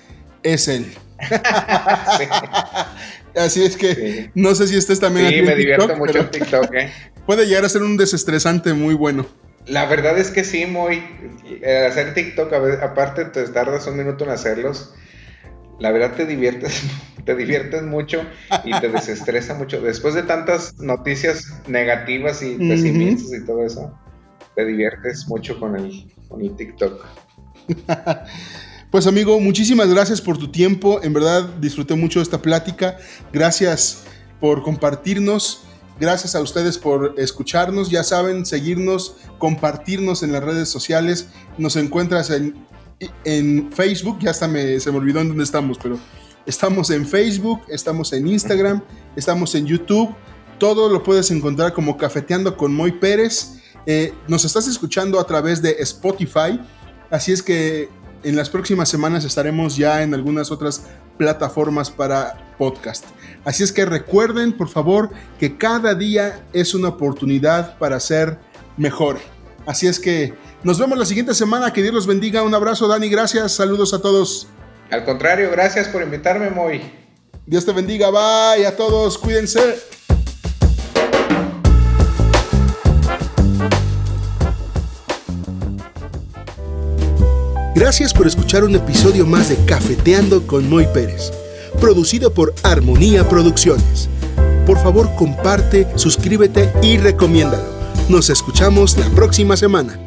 es él. [laughs] Así es que no sé si estés también. Sí, me divierto mucho en TikTok. ¿eh? [laughs] Puede llegar a ser un desestresante muy bueno. La verdad es que sí, muy. Eh, hacer TikTok, aparte te tardas un minuto en hacerlos. La verdad te diviertes, [laughs] te diviertes mucho y te desestresa mucho. Después de tantas noticias negativas y pesimistas y todo eso, te diviertes mucho con el, con el TikTok. Pues amigo, muchísimas gracias por tu tiempo. En verdad disfruté mucho esta plática. Gracias por compartirnos. Gracias a ustedes por escucharnos. Ya saben, seguirnos, compartirnos en las redes sociales. Nos encuentras en, en Facebook. Ya hasta me, se me olvidó en dónde estamos, pero estamos en Facebook, estamos en Instagram, estamos en YouTube. Todo lo puedes encontrar como Cafeteando con Moy Pérez. Eh, nos estás escuchando a través de Spotify. Así es que en las próximas semanas estaremos ya en algunas otras plataformas para podcast. Así es que recuerden, por favor, que cada día es una oportunidad para ser mejor. Así es que nos vemos la siguiente semana. Que Dios los bendiga. Un abrazo, Dani. Gracias. Saludos a todos. Al contrario, gracias por invitarme, Moy. Dios te bendiga. Bye a todos. Cuídense. Gracias por escuchar un episodio más de Cafeteando con Moy Pérez, producido por Armonía Producciones. Por favor, comparte, suscríbete y recomiéndalo. Nos escuchamos la próxima semana.